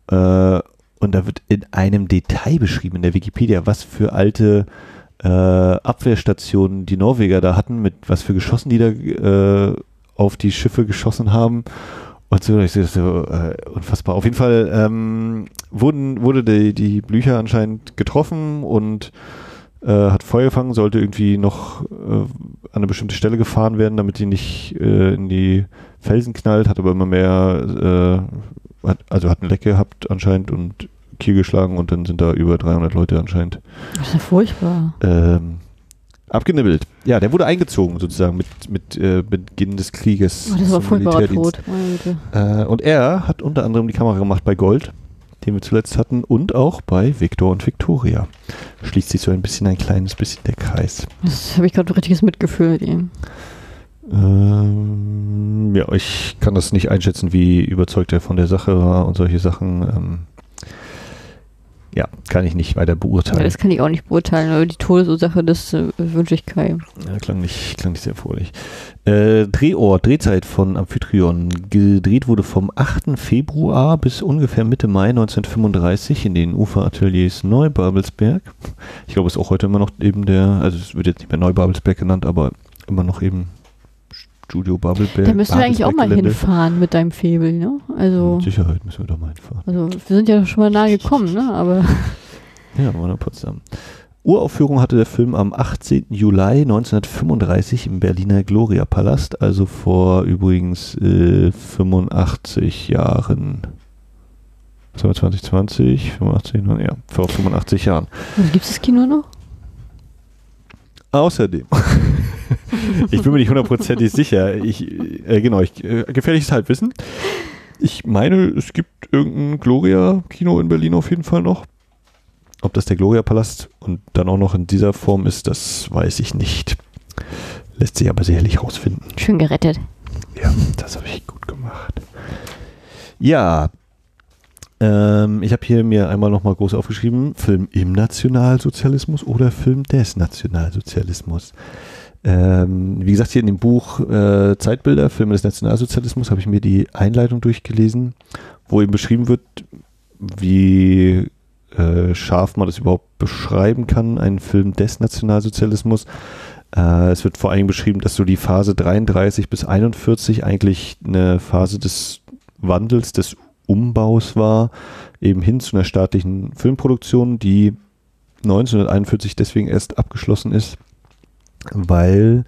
Äh, und da wird in einem Detail beschrieben in der Wikipedia, was für alte äh, Abwehrstationen die Norweger da hatten, mit was für Geschossen die da äh, auf die Schiffe geschossen haben. Und so, ich sehe das so äh, unfassbar. Auf jeden Fall ähm, wurden, wurde die, die Blücher anscheinend getroffen und äh, hat Feuer gefangen, sollte irgendwie noch äh, an eine bestimmte Stelle gefahren werden, damit die nicht äh, in die Felsen knallt, hat aber immer mehr, äh, hat, also hat ein Leck gehabt anscheinend und Kiel geschlagen und dann sind da über 300 Leute anscheinend Das ist ja furchtbar. ähm, abgenibbelt. Ja, der wurde eingezogen sozusagen mit, mit äh, Beginn des Krieges. Oh, das war zum furchtbarer. Tod. Äh, und er hat unter anderem die Kamera gemacht bei Gold, den wir zuletzt hatten, und auch bei Victor und Victoria. Schließt sich so ein bisschen ein kleines bisschen der Kreis. Das habe ich gerade ein richtiges Mitgefühl mit ihm. Ähm, ja, ich kann das nicht einschätzen, wie überzeugt er von der Sache war und solche Sachen. Ähm, ja, kann ich nicht weiter Ja, beurteilen. das kann ich auch nicht beurteilen, aber die Todesursache, das äh, wünsche ich keinem. Ja, klang nicht, klang nicht sehr fröhlich. Äh, Drehort, Drehzeit von Amphitryon. Gedreht wurde vom 8. Februar bis ungefähr Mitte Mai 1935 in den Uferateliers Neubabelsberg. Ich glaube, es ist auch heute immer noch eben der, also es wird jetzt nicht mehr Neubabelsberg genannt, aber immer noch eben Studio Babelsberg. Da müssen wir eigentlich auch mal hinfahren mit deinem Febel, ne? Also, Mit Sicherheit müssen wir da mal hinfahren. also wir sind ja schon mal nahe gekommen, ne? Aber Ja, war in Potsdam. Uraufführung hatte der Film am 18. Juli 1935 im Berliner Gloria Palast, also vor übrigens äh, 85 Jahren. Was haben wir 2020? 85, ja, vor 85 Jahren. also, gibt es das Kino noch? Außerdem, ich bin mir nicht hundertprozentig sicher, ich, äh, genau, ich, äh, gefährliches Halbwissen. Ich meine, es gibt irgendein Gloria-Kino in Berlin auf jeden Fall noch. Ob das der Gloria-Palast und dann auch noch in dieser Form ist, das weiß ich nicht. Lässt sich aber sicherlich rausfinden. Schön gerettet. Ja, das habe ich gut gemacht. Ja, ähm, ich habe hier mir einmal nochmal groß aufgeschrieben, Film im Nationalsozialismus oder Film des Nationalsozialismus. Ähm, wie gesagt, hier in dem Buch äh, Zeitbilder, Filme des Nationalsozialismus, habe ich mir die Einleitung durchgelesen, wo eben beschrieben wird, wie äh, scharf man das überhaupt beschreiben kann, einen Film des Nationalsozialismus. Äh, es wird vor allem beschrieben, dass so die Phase 33 bis 41 eigentlich eine Phase des Wandels, des Umbaus war, eben hin zu einer staatlichen Filmproduktion, die 1941 deswegen erst abgeschlossen ist, weil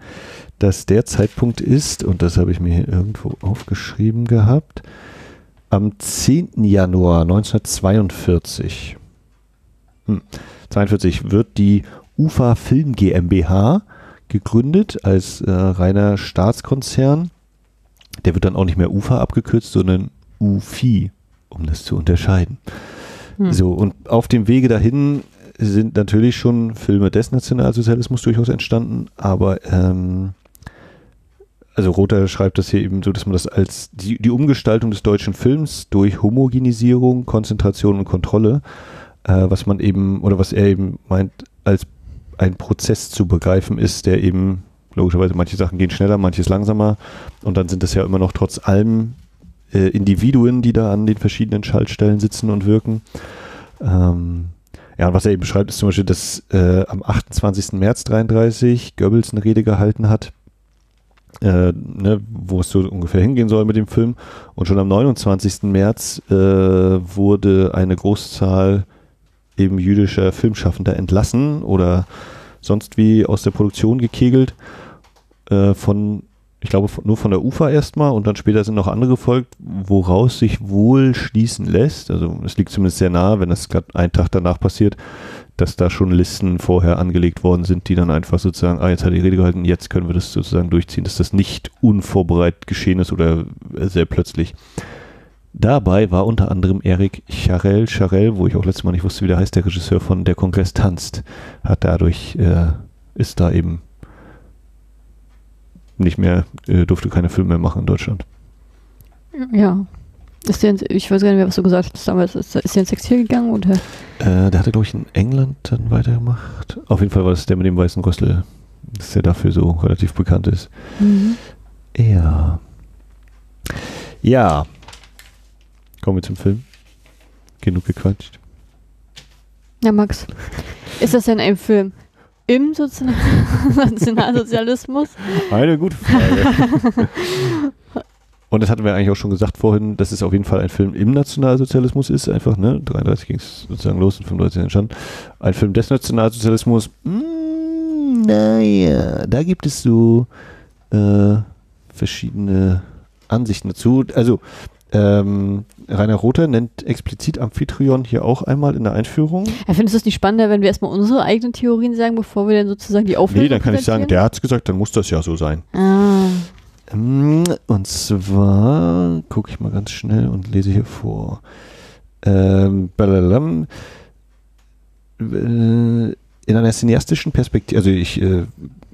das der Zeitpunkt ist, und das habe ich mir hier irgendwo aufgeschrieben gehabt, am 10. Januar 1942 hm, 42 wird die UFA Film GmbH gegründet als äh, reiner Staatskonzern. Der wird dann auch nicht mehr UFA abgekürzt, sondern UFI, um das zu unterscheiden. Hm. So, und auf dem Wege dahin sind natürlich schon Filme des Nationalsozialismus durchaus entstanden, aber ähm, also Rother schreibt das hier eben so, dass man das als die, die Umgestaltung des deutschen Films durch Homogenisierung, Konzentration und Kontrolle, äh, was man eben, oder was er eben meint, als ein Prozess zu begreifen ist, der eben logischerweise manche Sachen gehen schneller, manches langsamer und dann sind es ja immer noch trotz allem äh, Individuen, die da an den verschiedenen Schaltstellen sitzen und wirken. Ähm, ja, und was er eben beschreibt, ist zum Beispiel, dass äh, am 28. März 33 Goebbels eine Rede gehalten hat, äh, ne, wo es so ungefähr hingehen soll mit dem Film. Und schon am 29. März äh, wurde eine Großzahl eben jüdischer Filmschaffender entlassen oder sonst wie aus der Produktion gekegelt äh, von ich glaube, nur von der UFA erstmal und dann später sind noch andere gefolgt, woraus sich wohl schließen lässt. Also es liegt zumindest sehr nahe, wenn das gerade einen Tag danach passiert, dass da schon Listen vorher angelegt worden sind, die dann einfach sozusagen, ah, jetzt hat die Rede gehalten, jetzt können wir das sozusagen durchziehen, dass das nicht unvorbereitet geschehen ist oder sehr plötzlich. Dabei war unter anderem Eric Charell, Charell, wo ich auch letztes Mal nicht wusste, wie der heißt, der Regisseur von Der Kongress tanzt, hat dadurch, äh, ist da eben nicht mehr, äh, durfte keine Filme mehr machen in Deutschland. Ja. Ist der, ich weiß gar nicht mehr, was du gesagt hast damals. Ist, ist der ins Exil gegangen? Oder? Äh, der hatte, glaube ich, in England dann weitergemacht. Auf jeden Fall war das der mit dem weißen Rössel, dass der dafür so relativ bekannt ist. Mhm. Ja. Ja. Kommen wir zum Film. Genug gequatscht. Ja, Max. Ist das denn ein Film im Nationalsozialismus? Eine gute Frage. Und das hatten wir eigentlich auch schon gesagt vorhin, dass es auf jeden Fall ein Film im Nationalsozialismus ist. Einfach, ne? 33 ging es sozusagen los und 35 entstanden. Ein Film des Nationalsozialismus. Mm, naja, da gibt es so äh, verschiedene Ansichten dazu. Also, ähm, Rainer Rother nennt explizit Amphitryon hier auch einmal in der Einführung. Ja, findest du es nicht spannender, wenn wir erstmal unsere eigenen Theorien sagen, bevor wir dann sozusagen die Auflösung Nee, dann kann ich sagen, der hat es gesagt, dann muss das ja so sein. Ah. Ähm, und zwar gucke ich mal ganz schnell und lese hier vor. Ähm, äh, in einer cineastischen Perspektive, also ich äh,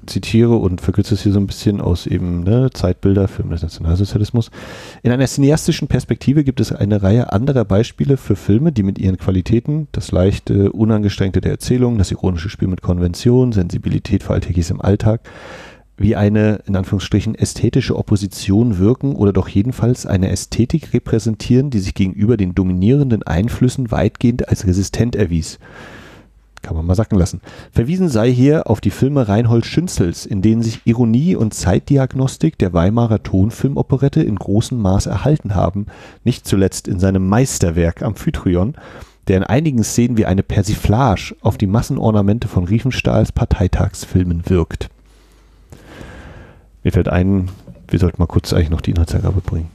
zitiere und verkürze es hier so ein bisschen aus eben ne, Zeitbilder, Film des Nationalsozialismus. In einer cineastischen Perspektive gibt es eine Reihe anderer Beispiele für Filme, die mit ihren Qualitäten, das leichte, unangestrengte der Erzählung, das ironische Spiel mit Konvention, Sensibilität für Alltägliches im Alltag, wie eine, in Anführungsstrichen, ästhetische Opposition wirken oder doch jedenfalls eine Ästhetik repräsentieren, die sich gegenüber den dominierenden Einflüssen weitgehend als resistent erwies. Kann man mal sacken lassen. Verwiesen sei hier auf die Filme Reinhold Schünzels, in denen sich Ironie und Zeitdiagnostik der Weimarer Tonfilmoperette in großem Maß erhalten haben, nicht zuletzt in seinem Meisterwerk Amphitryon, der in einigen Szenen wie eine Persiflage auf die Massenornamente von Riefenstahls Parteitagsfilmen wirkt. Mir fällt ein, wir sollten mal kurz eigentlich noch die Inhaltsangabe bringen.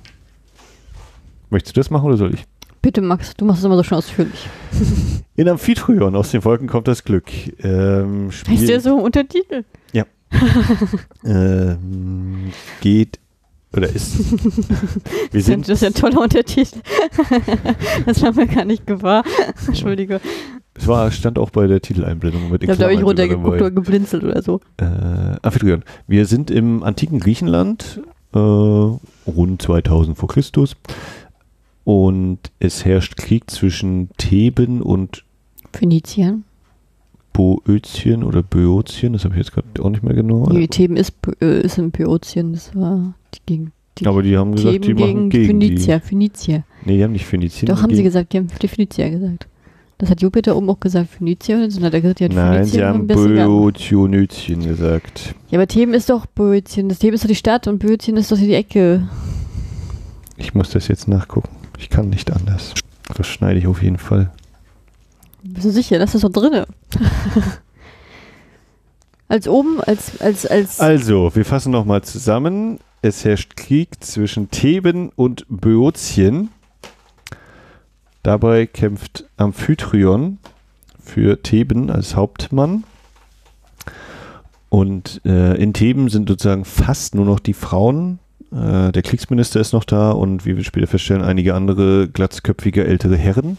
Möchtest du das machen oder soll ich? Bitte, Max, du machst es immer so schön ausführlich. In Amphitryon, aus den Wolken kommt das Glück. Ähm, heißt der so Untertitel? Ja. ähm, geht oder ist. wir sind, das ist ein toller Untertitel. das haben wir gar nicht gewahr. Entschuldige. Es war, stand auch bei der Titeleinblendung mit Da habe ich runtergeguckt oder geblinzelt oder so. Äh, Amphitryon. Wir sind im antiken Griechenland, äh, rund 2000 vor Christus. Und es herrscht Krieg zwischen Theben und Phönizien. Boötien oder Böotien, das habe ich jetzt gerade auch nicht mehr genau. Nee, Theben ist, äh, ist in Böotien, das war die Gegend. Die Aber die haben gesagt, Theben die machen gegen Phönizier, Phönizier. Nee, die haben nicht Phönizien. Doch, haben sie gesagt, die haben die Phönizier gesagt. Das hat Jupiter oben auch gesagt, Phönizier, und dann hat er gesagt, die hat Nein, Phönizien sie haben Böotionytien gesagt. Ja, aber Theben ist doch Böotien. Das Theben ist doch die Stadt und Böotien ist doch die Ecke. Ich muss das jetzt nachgucken. Ich kann nicht anders. Das schneide ich auf jeden Fall. Bist du sicher? Das ist doch drinne. Als oben, als, als, als. Also, wir fassen nochmal zusammen. Es herrscht Krieg zwischen Theben und Böotien. Dabei kämpft Amphitryon für Theben als Hauptmann. Und äh, in Theben sind sozusagen fast nur noch die Frauen. Äh, der Kriegsminister ist noch da und wie wir später feststellen, einige andere glatzköpfige ältere Herren.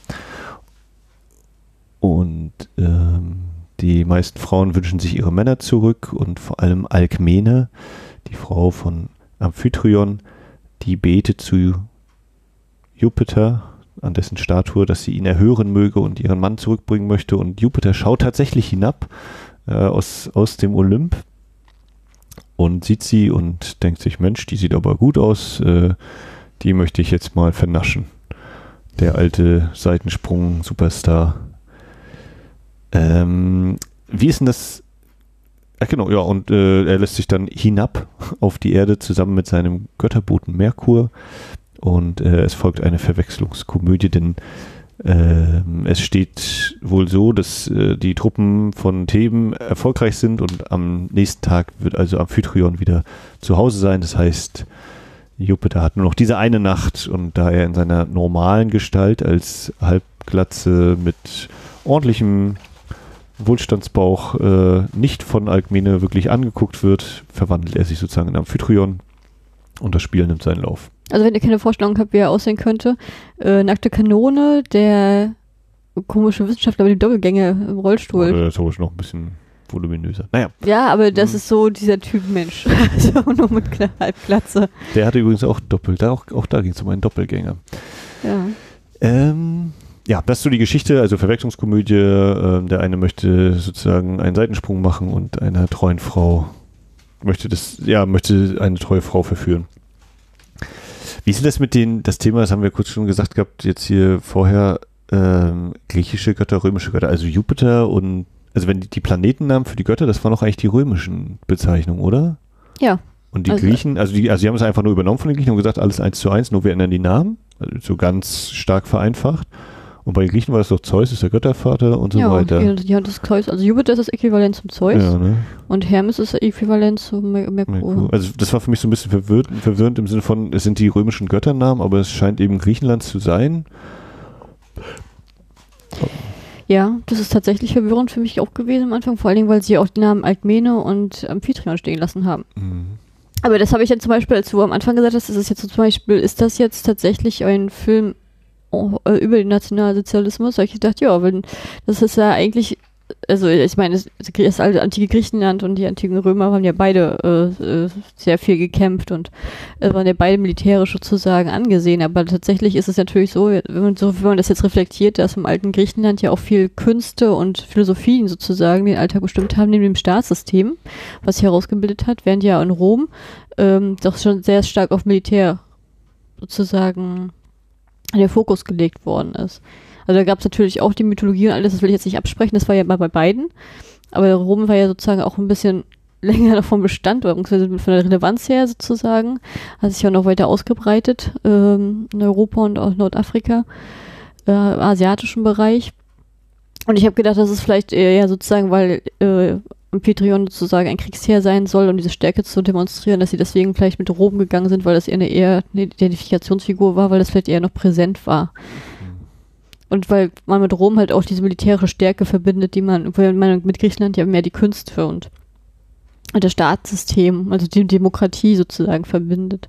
Und ähm, die meisten Frauen wünschen sich ihre Männer zurück und vor allem Alkmene, die Frau von Amphitryon, die betet zu Jupiter an dessen Statue, dass sie ihn erhören möge und ihren Mann zurückbringen möchte. Und Jupiter schaut tatsächlich hinab äh, aus, aus dem Olymp und sieht sie und denkt sich, Mensch, die sieht aber gut aus, äh, die möchte ich jetzt mal vernaschen. Der alte Seitensprung-Superstar. Ähm, wie ist denn das? Ach genau, ja, und äh, er lässt sich dann hinab auf die Erde zusammen mit seinem Götterboten Merkur. Und äh, es folgt eine Verwechslungskomödie, denn es steht wohl so, dass äh, die Truppen von Theben erfolgreich sind und am nächsten Tag wird also Amphitryon wieder zu Hause sein. Das heißt, Jupiter hat nur noch diese eine Nacht und da er in seiner normalen Gestalt als Halbglatze mit ordentlichem Wohlstandsbauch äh, nicht von Alkmene wirklich angeguckt wird, verwandelt er sich sozusagen in Amphitryon und das Spiel nimmt seinen Lauf. Also wenn ihr keine Vorstellung habt, wie er aussehen könnte, äh, nackte Kanone, der komische Wissenschaftler mit dem Doppelgänger im Rollstuhl. Oder ist aber noch ein bisschen voluminöser. Naja. Ja, aber das mhm. ist so dieser Typ Mensch. also nur mit Halbglatze. Der hatte übrigens auch Doppel, da auch, auch da ging es um einen Doppelgänger. Ja. Ähm, ja, das ist so die Geschichte, also Verwechslungskomödie. Äh, der eine möchte sozusagen einen Seitensprung machen und einer treuen Frau möchte das, ja, möchte eine treue Frau verführen. Wie ist denn das mit den, das Thema, das haben wir kurz schon gesagt gehabt, jetzt hier vorher, ähm, griechische Götter, römische Götter, also Jupiter und, also wenn die, die Planetennamen für die Götter, das waren auch eigentlich die römischen Bezeichnungen, oder? Ja. Und die also, Griechen, also die, also die haben es einfach nur übernommen von den Griechen und gesagt, alles eins zu eins, nur wir ändern die Namen, also so ganz stark vereinfacht. Und bei den Griechen war das doch Zeus, ist der Göttervater und so ja, weiter. Ja, das Zeus, also Jupiter ist das Äquivalent zum Zeus. Ja, ne? Und Hermes ist das Äquivalent zum Merkur. Merkur. Also das war für mich so ein bisschen verwirrend, verwirrend im Sinne von, es sind die römischen Götternamen, aber es scheint eben Griechenland zu sein. Ja, das ist tatsächlich verwirrend für mich auch gewesen am Anfang, vor allen Dingen, weil sie auch die Namen Alkmene und Amphitryon stehen lassen haben. Mhm. Aber das habe ich dann zum Beispiel, als du am Anfang gesagt hast, ist es jetzt so zum Beispiel, ist das jetzt tatsächlich ein Film über den Nationalsozialismus, habe ich gedacht, ja, wenn, das ist ja eigentlich, also ich meine, das, das antike Griechenland und die antiken Römer haben ja beide äh, äh, sehr viel gekämpft und äh, waren ja beide militärisch sozusagen angesehen, aber tatsächlich ist es natürlich so, wenn man, so, wenn man das jetzt reflektiert, dass im alten Griechenland ja auch viel Künste und Philosophien sozusagen den Alltag bestimmt haben, neben dem Staatssystem, was sich herausgebildet hat, während ja in Rom ähm, doch schon sehr stark auf Militär sozusagen der Fokus gelegt worden ist. Also da gab es natürlich auch die Mythologie und alles, das will ich jetzt nicht absprechen, das war ja mal bei beiden. Aber Rom war ja sozusagen auch ein bisschen länger davon Bestand, beziehungsweise von der Relevanz her sozusagen, hat sich ja noch weiter ausgebreitet ähm, in Europa und auch Nordafrika, äh, asiatischen Bereich. Und ich habe gedacht, das ist vielleicht eher sozusagen, weil äh, Amphitryon sozusagen ein Kriegsheer sein soll, um diese Stärke zu demonstrieren, dass sie deswegen vielleicht mit Rom gegangen sind, weil das eher eine eher eine Identifikationsfigur war, weil das vielleicht eher noch präsent war. Mhm. Und weil man mit Rom halt auch diese militärische Stärke verbindet, die man, weil man mit Griechenland ja mehr die Künste und das Staatssystem, also die Demokratie sozusagen verbindet.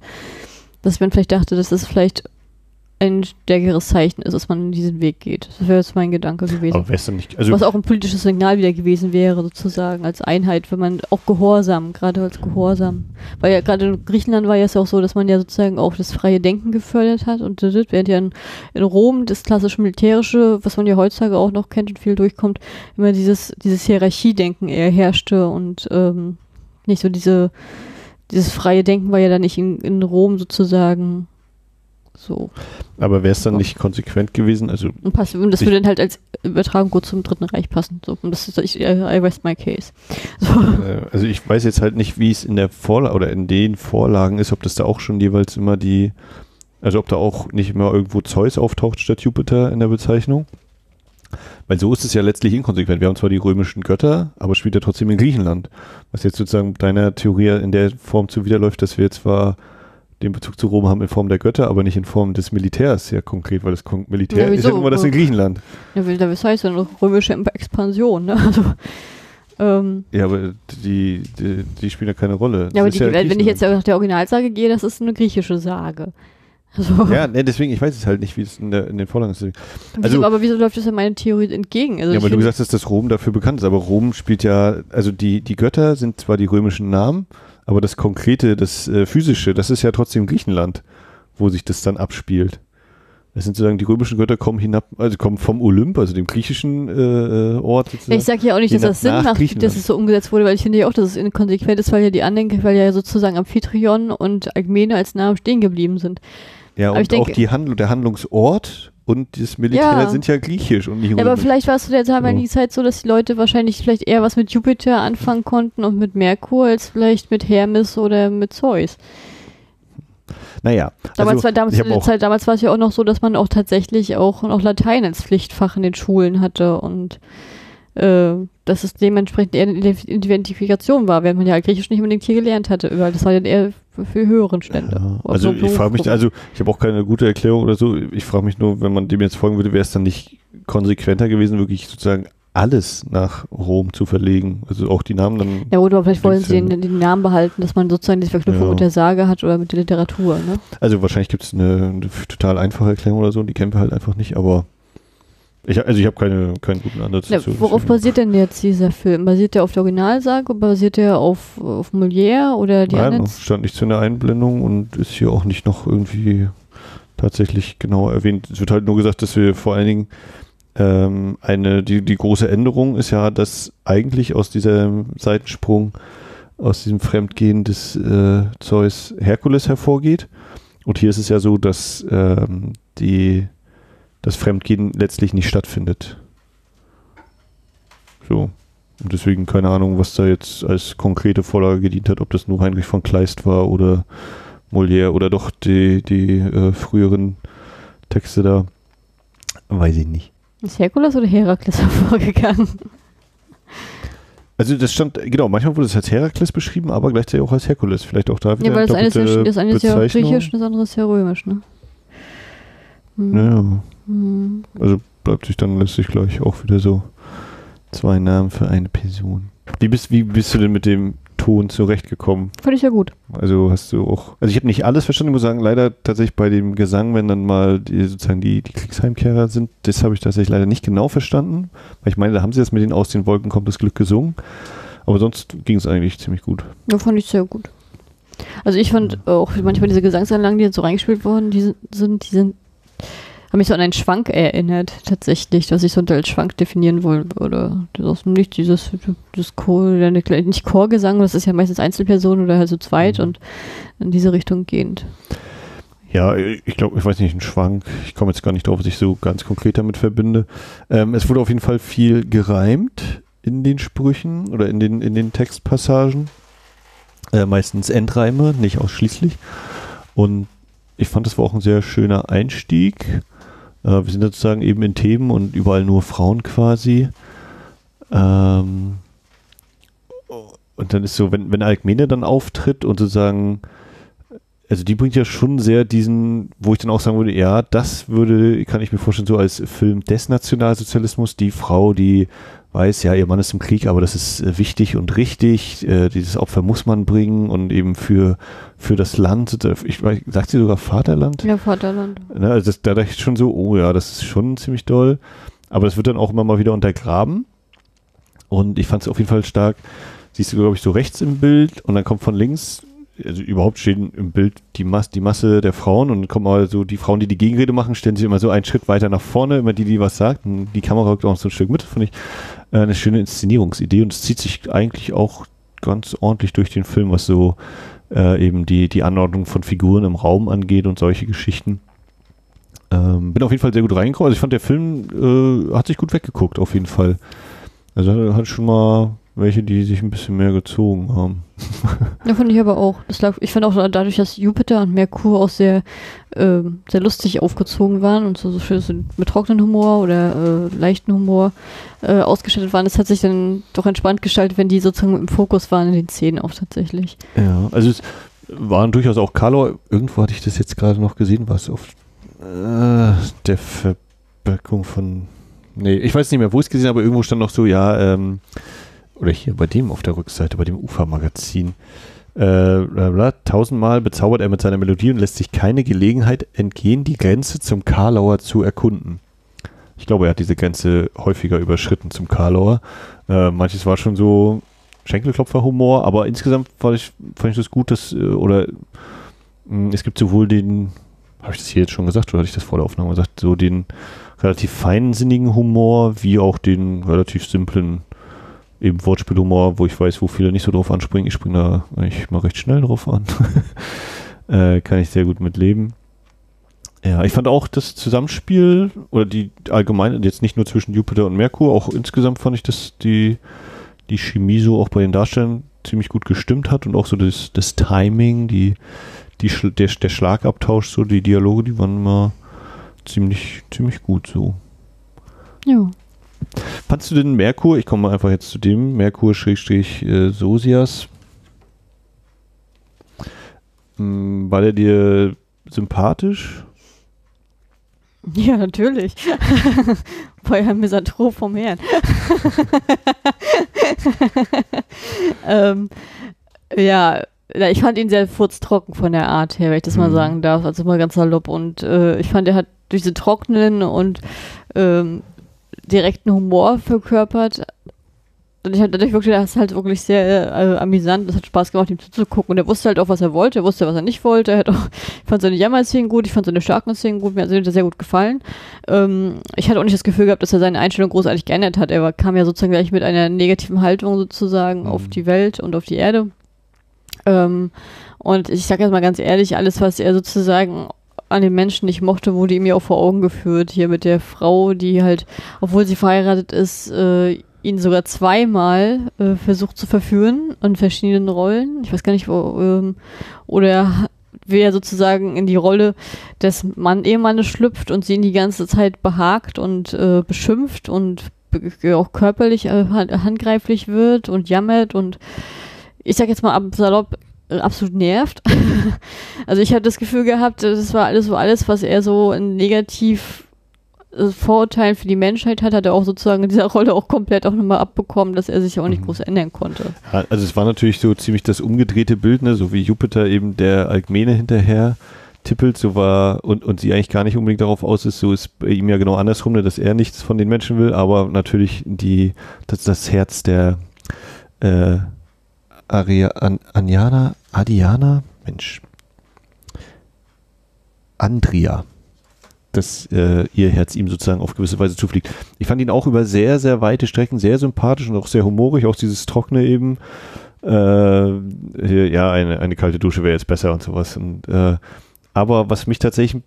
Dass man vielleicht dachte, dass das vielleicht ein stärkeres Zeichen ist, dass man in diesen Weg geht. Das wäre jetzt mein Gedanke gewesen. Aber wär's nicht, also Was auch ein politisches Signal wieder gewesen wäre, sozusagen, als Einheit, wenn man auch Gehorsam, gerade als Gehorsam. Weil ja gerade in Griechenland war ja es auch so, dass man ja sozusagen auch das freie Denken gefördert hat und während ja in, in Rom das klassische Militärische, was man ja heutzutage auch noch kennt und viel durchkommt, immer dieses, dieses Hierarchiedenken eher herrschte und ähm, nicht so diese, dieses freie Denken war ja dann nicht in, in Rom sozusagen so. Aber wäre es dann nicht konsequent gewesen? Also und, pass, und das würde dann halt als Übertragung gut zum Dritten Reich passen. So. Und das ist, ich, I rest my case. So. Äh, also ich weiß jetzt halt nicht, wie es in der Vorlage oder in den Vorlagen ist, ob das da auch schon jeweils immer die, also ob da auch nicht immer irgendwo Zeus auftaucht statt Jupiter in der Bezeichnung. Weil so ist es ja letztlich inkonsequent. Wir haben zwar die römischen Götter, aber spielt ja trotzdem in Griechenland. Was jetzt sozusagen deiner Theorie in der Form zuwiderläuft, dass wir zwar den Bezug zu Rom haben in Form der Götter, aber nicht in Form des Militärs sehr konkret, weil das Militär Ja, ist ja immer das in Griechenland. Ja, das heißt ja römische Expansion, ne? Also, ähm, Ja, aber die, die, die spielen ja keine Rolle. Das ja, aber die, wenn ich jetzt nach der Originalsage gehe, das ist eine griechische Sage. Also, Ja, ne, deswegen, ich weiß es halt nicht, wie es in, der, in den Vorlagen ist. also- aber wieso läuft das ja meine Theorie entgegen? Also ja, weil du gesagt hast, dass Rom dafür bekannt ist, aber Rom spielt ja, also die, die Götter sind zwar die römischen Namen, aber das Konkrete, das äh, Physische, das ist ja trotzdem Griechenland, wo sich das dann abspielt. Das sind sozusagen, die römischen Götter kommen hinab, also kommen vom Olymp, also dem griechischen äh, äh, Ort. Ja, sozusagen. ich sage ja auch nicht, dass das Sinn macht, dass es so umgesetzt wurde, weil ich finde ja auch, dass es inkonsequent ist, weil ja die anderen, weil ja sozusagen Amphitryon und Alkmene als Namen stehen geblieben sind. ja, aber und ich denke- auch die Handlung, der Handlungsort und das Militär Ja. sind ja griechisch und nicht Ja, aber vielleicht war es zu der damaligen So. Zeit so, dass die Leute wahrscheinlich vielleicht eher was mit Jupiter anfangen konnten und mit Merkur als vielleicht mit Hermes oder mit Zeus. Naja, Damals, also, war, damals, Zeit, damals war es ja auch noch so, dass man auch tatsächlich auch noch Latein als Pflichtfach in den Schulen hatte und äh, dass es dementsprechend eher eine Identif- Identifikation war, während man ja Griechisch nicht unbedingt hier gelernt hatte, weil das war dann eher für, für höheren Stände. Ja, also so ich frage mich, also ich habe auch keine gute Erklärung oder so. Ich frage mich nur, wenn man dem jetzt folgen würde, wäre es dann nicht konsequenter gewesen, wirklich sozusagen alles nach Rom zu verlegen. Also auch die Namen dann. Ja, oder vielleicht wollen sie den, den Namen behalten, dass man sozusagen die Verknüpfung Ja. mit der Sage hat oder mit der Literatur. Ne? Also wahrscheinlich gibt es eine, eine total einfache Erklärung oder so, die kennen wir halt einfach nicht, aber ich, also ich habe keine, keinen guten Ansatz Ja, dazu. worauf basiert denn jetzt dieser Film? Basiert der auf der Originalsage? Basiert der auf, auf Molière oder die Nein, anderen? das stand nicht zu einer Einblendung und ist hier auch nicht noch irgendwie tatsächlich genau erwähnt. Es wird halt nur gesagt, dass wir vor allen Dingen ähm, eine, die, die große Änderung ist ja, dass eigentlich aus diesem Seitensprung, aus diesem Fremdgehen des äh, Zeus Herkules hervorgeht. Und hier ist es ja so, dass ähm, die, das Fremdgehen letztlich nicht stattfindet. So. Und deswegen keine Ahnung, was da jetzt als konkrete Vorlage gedient hat, ob das nur Heinrich von Kleist war oder Molière oder doch die, die äh, früheren Texte da. Weiß ich nicht. Ist Herkules oder Herakles hervorgegangen? Also das stand, genau, manchmal wurde es als Herakles beschrieben, aber gleichzeitig auch als Herkules. Vielleicht auch da wieder Ja, weil das eine, ist ja, das eine ist ja griechisch und das andere ist ja römisch, ne? Hm. Ja, Hm. also bleibt sich dann letztlich gleich auch wieder so zwei Namen für eine Person. Wie bist, wie bist du denn mit dem Ton zurechtgekommen? Fand ich ja gut. Also hast du auch, also ich habe nicht alles verstanden, ich muss sagen, leider tatsächlich bei dem Gesang, wenn dann mal die, sozusagen die, die Kriegsheimkehrer sind, das habe ich tatsächlich leider nicht genau verstanden, weil ich meine, da haben sie jetzt mit den Aus den Wolken kommt das Glück gesungen, aber sonst ging es eigentlich ziemlich gut. Ja, fand ich sehr gut. Also ich fand auch manchmal diese Gesangsanlagen, die jetzt so reingespielt wurden, die sind die sind, haben mich so an einen Schwank erinnert, tatsächlich, was ich so unter als Schwank definieren wollen würde. Das ist Nichts, dieses, das Chor, nicht Chorgesang, das ist ja meistens Einzelpersonen oder halt so zweit Mhm. und in diese Richtung gehend. Ja, ich glaube, ich weiß nicht, ein Schwank, ich komme jetzt gar nicht drauf, was ich so ganz konkret damit verbinde. Ähm, es wurde auf jeden Fall viel gereimt in den Sprüchen oder in den, in den Textpassagen. Äh, meistens Endreime, nicht ausschließlich. Und ich fand, das war auch ein sehr schöner Einstieg. Äh, wir sind sozusagen eben in Themen und überall nur Frauen quasi. Ähm, und dann ist so, wenn, wenn Alkmene dann auftritt und sozusagen, also die bringt ja schon sehr diesen, wo ich dann auch sagen würde, ja, das würde, kann ich mir vorstellen, so als Film des Nationalsozialismus, die Frau, die weiß, ja, ihr Mann ist im Krieg, aber das ist äh, wichtig und richtig, äh, dieses Opfer muss man bringen und eben für, für das Land, ich weiß, sagt sie sogar Vaterland? Ja, Vaterland. Ne, also das, da dachte ich schon so, oh ja, das ist schon ziemlich doll. Aber das wird dann auch immer mal wieder untergraben. Und ich fand es auf jeden Fall stark. Siehst du, glaube ich, so rechts im Bild und dann kommt von links, also überhaupt stehen im Bild die, Mas die Masse der Frauen und kommen mal so die Frauen, die die Gegenrede machen, stellen sich immer so einen Schritt weiter nach vorne, immer die, die was sagt. Und die Kamera rückt auch so ein Stück mit. Fand ich äh, eine schöne Inszenierungsidee und es zieht sich eigentlich auch ganz ordentlich durch den Film, was so äh, eben die, die Anordnung von Figuren im Raum angeht und solche Geschichten. Ähm, bin auf jeden Fall sehr gut reingekommen. Also ich fand, der Film äh, hat sich gut weggeguckt, auf jeden Fall. Also hat schon mal, welche, die sich ein bisschen mehr gezogen haben. Ja, fand ich aber auch. Das lag, ich fand auch dadurch, dass Jupiter und Merkur auch sehr, äh, sehr lustig aufgezogen waren und so, so schön so mit trockenen Humor oder äh, leichten Humor äh, ausgestattet waren, das hat sich dann doch entspannt gestaltet, wenn die sozusagen im Fokus waren in den Szenen auch tatsächlich. Ja, also es waren durchaus auch Kalor, irgendwo hatte ich das jetzt gerade noch gesehen, was auf äh, der Verbirkung von Nee, ich weiß nicht mehr, wo ich es gesehen habe, aber irgendwo stand noch so, ja, ähm, oder hier bei dem auf der Rückseite, bei dem Ufermagazin. Äh, tausendmal bezaubert er mit seiner Melodie und lässt sich keine Gelegenheit entgehen, die Grenze zum Karlauer zu erkunden. Ich glaube, er hat diese Grenze häufiger überschritten zum Karlauer. Äh, manches war schon so Schenkelklopfer-Humor, aber insgesamt fand ich, fand ich das gut, dass, äh, oder mh, hm, es gibt sowohl den, habe ich das hier jetzt schon gesagt, oder hatte ich das vor der Aufnahme gesagt, so den relativ feinsinnigen Humor, wie auch den relativ simplen eben Wortspielhumor, wo ich weiß, wo viele nicht so drauf anspringen. Ich springe da eigentlich mal recht schnell drauf an. äh, kann ich sehr gut mitleben. Ja, ich fand auch das Zusammenspiel oder die allgemeine, jetzt nicht nur zwischen Jupiter und Merkur, auch insgesamt fand ich, dass die, die Chemie so auch bei den Darstellern ziemlich gut gestimmt hat und auch so das, das Timing, die, die, der, der Schlagabtausch, so die Dialoge, die waren immer ziemlich, ziemlich gut so. Ja. Fandst du den Merkur, ich komme einfach jetzt zu dem, Merkur-Sosias, hm, war der dir sympathisch? Ja, natürlich. War ja ein Misanthrop vom Herrn. ähm, ja, ich fand ihn sehr furztrocken von der Art her, wenn ich das mhm. mal sagen darf. Also mal ganz salopp. Und äh, ich fand, er hat diese trockenen und ähm, direkten Humor verkörpert. Und ich habe dadurch wirklich, das ist halt wirklich sehr äh, amüsant. Es hat Spaß gemacht, ihm zuzugucken. Und er wusste halt auch, was er wollte. Er wusste, was er nicht wollte. Er hat auch, ich fand seine Jammer-Szenen gut. Ich fand seine starken Szenen gut. Mir hat sie sehr gut gefallen. Ähm, ich hatte auch nicht das Gefühl gehabt, dass er seine Einstellung großartig geändert hat. Er war, kam ja sozusagen gleich mit einer negativen Haltung sozusagen mhm. auf die Welt und auf die Erde. Ähm, und ich sage jetzt mal ganz ehrlich, alles, was er sozusagen an den Menschen nicht mochte, wurde ihm ja auch vor Augen geführt. Hier mit der Frau, die halt, obwohl sie verheiratet ist, äh, ihn sogar zweimal äh, versucht zu verführen in verschiedenen Rollen. Ich weiß gar nicht, wo, ähm, oder wie er sozusagen in die Rolle des Mann Ehemannes schlüpft und sie ihn die ganze Zeit behagt und äh, beschimpft und auch körperlich äh, handgreiflich wird und jammert und ich sag jetzt mal ab salopp absolut nervt. also ich hatte das Gefühl gehabt, das war alles so alles, was er so negativ äh, Vorurteilen für die Menschheit hat, hat er auch sozusagen in dieser Rolle auch komplett auch nochmal abbekommen, dass er sich auch nicht mhm. groß ändern konnte. Also es war natürlich so ziemlich das umgedrehte Bild, ne? so wie Jupiter eben der Alkmene hinterher tippelt, so war und, und sie eigentlich gar nicht unbedingt darauf aus ist, so ist bei ihm ja genau andersrum, ne? dass er nichts von den Menschen will, aber natürlich die, das, das Herz der äh, Aria, Adiana, Mensch, Andrea, dass äh, ihr Herz ihm sozusagen auf gewisse Weise zufliegt. Ich fand ihn auch über sehr, sehr weite Strecken sehr sympathisch und auch sehr humorig, auch dieses Trockene eben. Äh, ja, eine, eine kalte Dusche wäre jetzt besser und sowas. Und, äh, aber was mich tatsächlich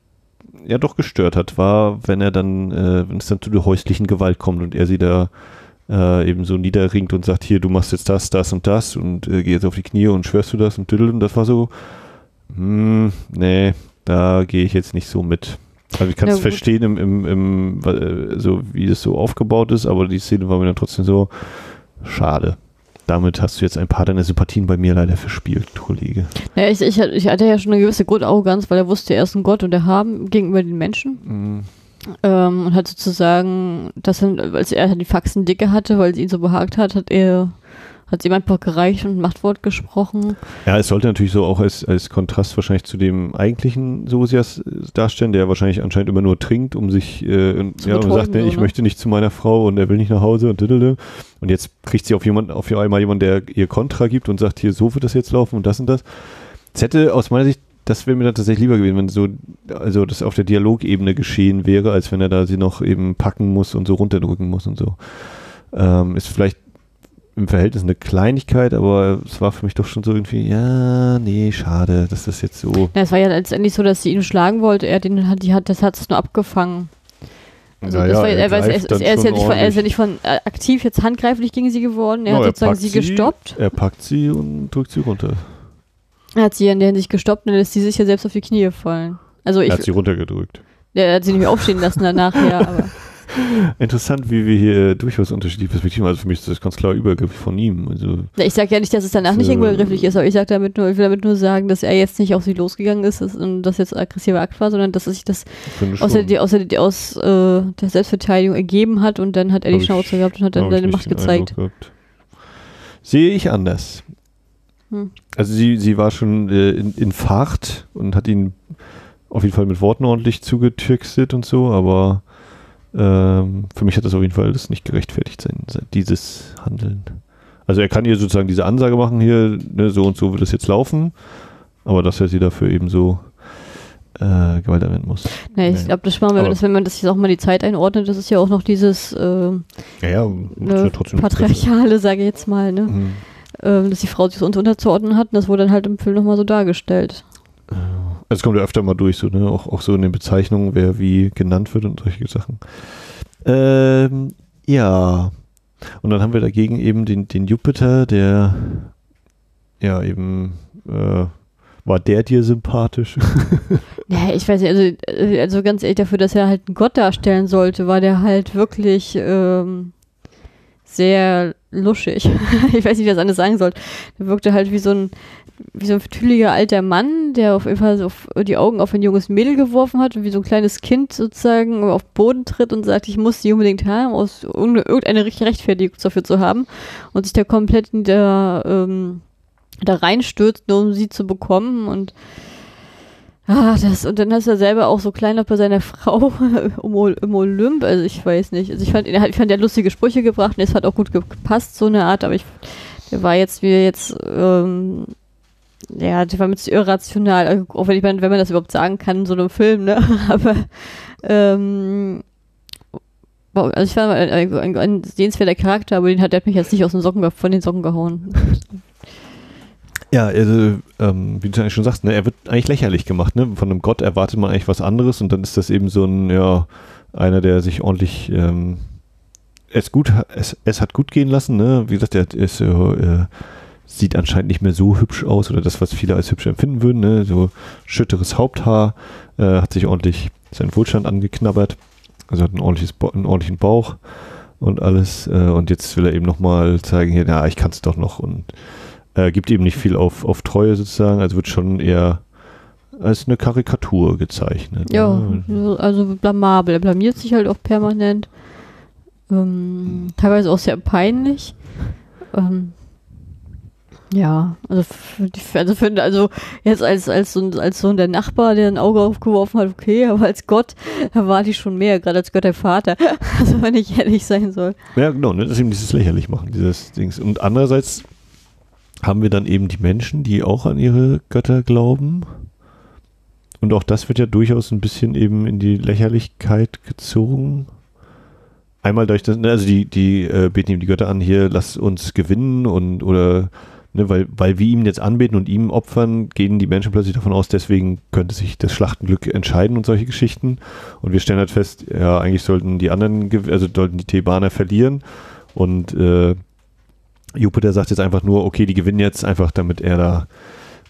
ja doch gestört hat, war, wenn er dann, äh, wenn es dann zu der häuslichen Gewalt kommt und er sie da äh, eben so niederringt und sagt, hier, du machst jetzt das, das und das und äh, geh jetzt auf die Knie und schwörst du das und tüdel und das war so, hm, nee, da gehe ich jetzt nicht so mit. Also ich kann es verstehen, im, im, im, äh, so wie das so aufgebaut ist, aber die Szene war mir dann trotzdem so schade. Damit hast du jetzt ein paar deiner Sympathien bei mir leider verspielt, Kollege. Naja, ich, ich, ich hatte ja schon eine gewisse Grundarroganz, weil er wusste, er ist ein Gott und er haben gegenüber den Menschen. Mhm. Ähm, und hat sozusagen, das sind, als er die Faxen dicke hatte, weil sie ihn so behagt hat, hat er hat sie ihm einfach gereicht und Machtwort gesprochen. Ja, es sollte natürlich so auch als, als Kontrast wahrscheinlich zu dem eigentlichen Sosias darstellen, der wahrscheinlich anscheinend immer nur trinkt, um sich, äh, ja, und sagt, so, ich ne? möchte nicht zu meiner Frau und er will nicht nach Hause und diddle. Und jetzt kriegt sie auf jemand, auf einmal jemanden, der ihr Kontra gibt und sagt, hier, so wird das jetzt laufen und das und das. Es hätte aus meiner Sicht das wäre mir dann tatsächlich lieber gewesen, wenn so, also das auf der Dialogebene geschehen wäre, als wenn er da sie noch eben packen muss und so runterdrücken muss und so. Ähm, ist vielleicht im Verhältnis eine Kleinigkeit, aber es war für mich doch schon so irgendwie, ja, nee, schade, dass das jetzt so. Ja, es war ja letztendlich so, dass sie ihn schlagen wollte, er den hat, die hat, das hat es nur abgefangen. Also Naja, das war, er weiß, ist, er, ja von, er ist ja nicht von äh, aktiv jetzt handgreiflich gegen sie geworden. Er No, hat sozusagen sie gestoppt. Er packt sie und drückt sie runter. Er hat sie in der Hinsicht gestoppt und dann lässt sie sich ja selbst auf die Knie fallen. Also ich, er hat sie runtergedrückt. der hat sie nicht mehr aufstehen lassen danach, ja, aber Interessant, wie wir hier durchaus unterschiedliche Perspektiven. Also für mich ist das ganz klar übergriffig von ihm. Also ich sage ja nicht, dass es danach nicht übergrifflich ist, aber ich sag damit nur, ich will damit nur sagen, dass er jetzt nicht auf sie losgegangen ist und das jetzt aggressiver Akt war, sondern dass er sich das aus, der, aus, der, aus äh, der Selbstverteidigung ergeben hat und dann hat er die Schnauze gehabt und hat dann seine Macht gezeigt. Sehe ich anders. Hm. Also sie, sie war schon äh, in, in Fahrt und hat ihn auf jeden Fall mit Worten ordentlich zugetüxtet und so, aber ähm, für mich hat das auf jeden Fall das nicht gerechtfertigt sein, dieses Handeln. Also er kann ihr sozusagen diese Ansage machen hier, ne, so und so wird es jetzt laufen, aber dass er sie dafür eben so äh, Gewalt anwenden muss. Nee, ich Nee. glaube, das machen wir, das, wenn man das jetzt auch mal die Zeit einordnet, das ist ja auch noch dieses äh, Ja, ja, ne, Patriarchale, sage ich jetzt mal, ne? Mhm. Ähm, dass die Frau sich uns unterzuordnen hat und das wurde dann halt im Film nochmal so dargestellt. Es kommt ja öfter mal durch, so, ne? Auch, auch so in den Bezeichnungen, wer wie genannt wird und solche Sachen. Ähm, ja. Und dann haben wir dagegen eben den, den Jupiter, der ja eben äh, war der dir sympathisch? Ja, ich weiß nicht, also, äh, also ganz ehrlich, dafür, dass er halt einen Gott darstellen sollte, war der halt wirklich ähm, sehr luschig. ich weiß nicht, wie das anders sagen soll. Der wirkte halt wie so ein wie so ein vertüdeliger alter Mann, der auf jeden Fall so die Augen auf ein junges Mädel geworfen hat und wie so ein kleines Kind sozusagen auf den Boden tritt und sagt, ich muss sie unbedingt haben, aus irgendeine irgendeine Recht- Rechtfertigung dafür zu haben und sich da komplett in der, ähm, da reinstürzt, nur um sie zu bekommen und Ah, das, und dann ist er selber auch so klein bei seiner Frau im, im Olymp. Also ich weiß nicht. Also ich fand, er fand, der hat lustige Sprüche gebracht und es hat auch gut ge- gepasst, so eine Art, aber ich, der war jetzt wie jetzt, ähm, ja, der war mit irrational, also auch wenn, ich mein, wenn man das überhaupt sagen kann in so einem Film, ne? Aber ähm, also ich fand ein, ein, ein sehenswerter Charakter, aber den hat der hat mich jetzt nicht aus den Socken von den Socken gehauen. Ja, also, ähm, wie du eigentlich schon sagst, ne, er wird eigentlich lächerlich gemacht. Ne? Von einem Gott erwartet man eigentlich was anderes und dann ist das eben so ein, ja, einer, der sich ordentlich ähm, es gut, es, es hat gut gehen lassen. Ne? Wie gesagt, er ist, äh, sieht anscheinend nicht mehr so hübsch aus oder das, was viele als hübsch empfinden würden. Ne? So schütteres Haupthaar, äh, hat sich ordentlich seinen Wohlstand angeknabbert, also hat ein einen ordentlichen Bauch und alles. Äh, und jetzt will er eben nochmal zeigen, hier, ja, ich kann es doch noch und äh, gibt eben nicht viel auf, auf Treue sozusagen, also wird schon eher als eine Karikatur gezeichnet. Ja, ne? also blamabel. Er blamiert sich halt auch permanent. Ähm, teilweise auch sehr peinlich. Ähm, ja, also, für, also, für, also jetzt als, als, so, ein- als so der Nachbar, der ein Auge aufgeworfen hat, okay, aber als Gott erwarte ich schon mehr, gerade als Gott der Vater. Also wenn ich ehrlich sein soll. Ja, genau, ne? das ist eben dieses lächerlich machen, dieses Dings. Und andererseits haben wir dann eben die Menschen, die auch an ihre Götter glauben. Und auch das wird ja durchaus ein bisschen eben in die Lächerlichkeit gezogen. Einmal durch das, ne, also die, die äh, beten ihm die Götter an, hier, lass uns gewinnen und oder ne, weil, weil wir ihm jetzt anbeten und ihm opfern, gehen die Menschen plötzlich davon aus, deswegen könnte sich das Schlachtenglück entscheiden und solche Geschichten. Und wir stellen halt fest, ja, eigentlich sollten die anderen, also sollten die Thebaner verlieren. Und äh, Jupiter sagt jetzt einfach nur, okay, die gewinnen jetzt einfach, damit er da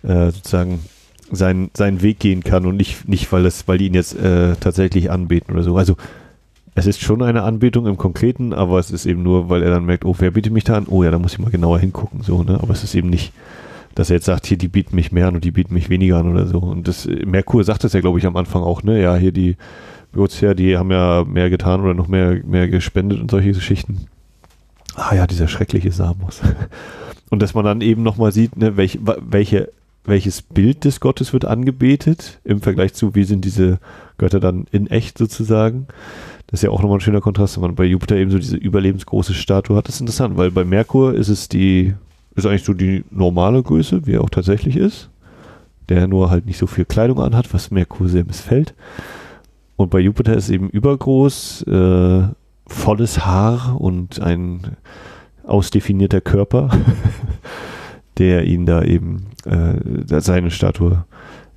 äh, sozusagen seinen, seinen Weg gehen kann und nicht, nicht weil, das, weil die ihn jetzt äh, tatsächlich anbeten oder so. Also es ist schon eine Anbetung im Konkreten, aber es ist eben nur, weil er dann merkt, oh, wer bietet mich da an? Oh ja, da muss ich mal genauer hingucken. So, ne? Aber es ist eben nicht, dass er jetzt sagt, hier, die bieten mich mehr an und die bieten mich weniger an oder so. Und das, äh, Merkur sagt das ja, glaube ich, am Anfang auch, ne? Ja, hier die Biotia, die haben ja mehr getan oder noch mehr, mehr gespendet und solche Geschichten. Ah ja, dieser schreckliche Samos. Und dass man dann eben nochmal sieht, ne, welch, welche, welches Bild des Gottes wird angebetet im Vergleich zu, wie sind diese Götter dann in echt sozusagen. Das ist ja auch nochmal ein schöner Kontrast, wenn man bei Jupiter eben so diese überlebensgroße Statue hat. Das ist interessant, weil bei Merkur ist es die, ist eigentlich so die normale Größe, wie er auch tatsächlich ist. Der nur halt nicht so viel Kleidung anhat, was Merkur sehr missfällt. Und bei Jupiter ist es eben übergroß, äh, volles Haar und ein ausdefinierter Körper, der ihn da eben äh, seine Statue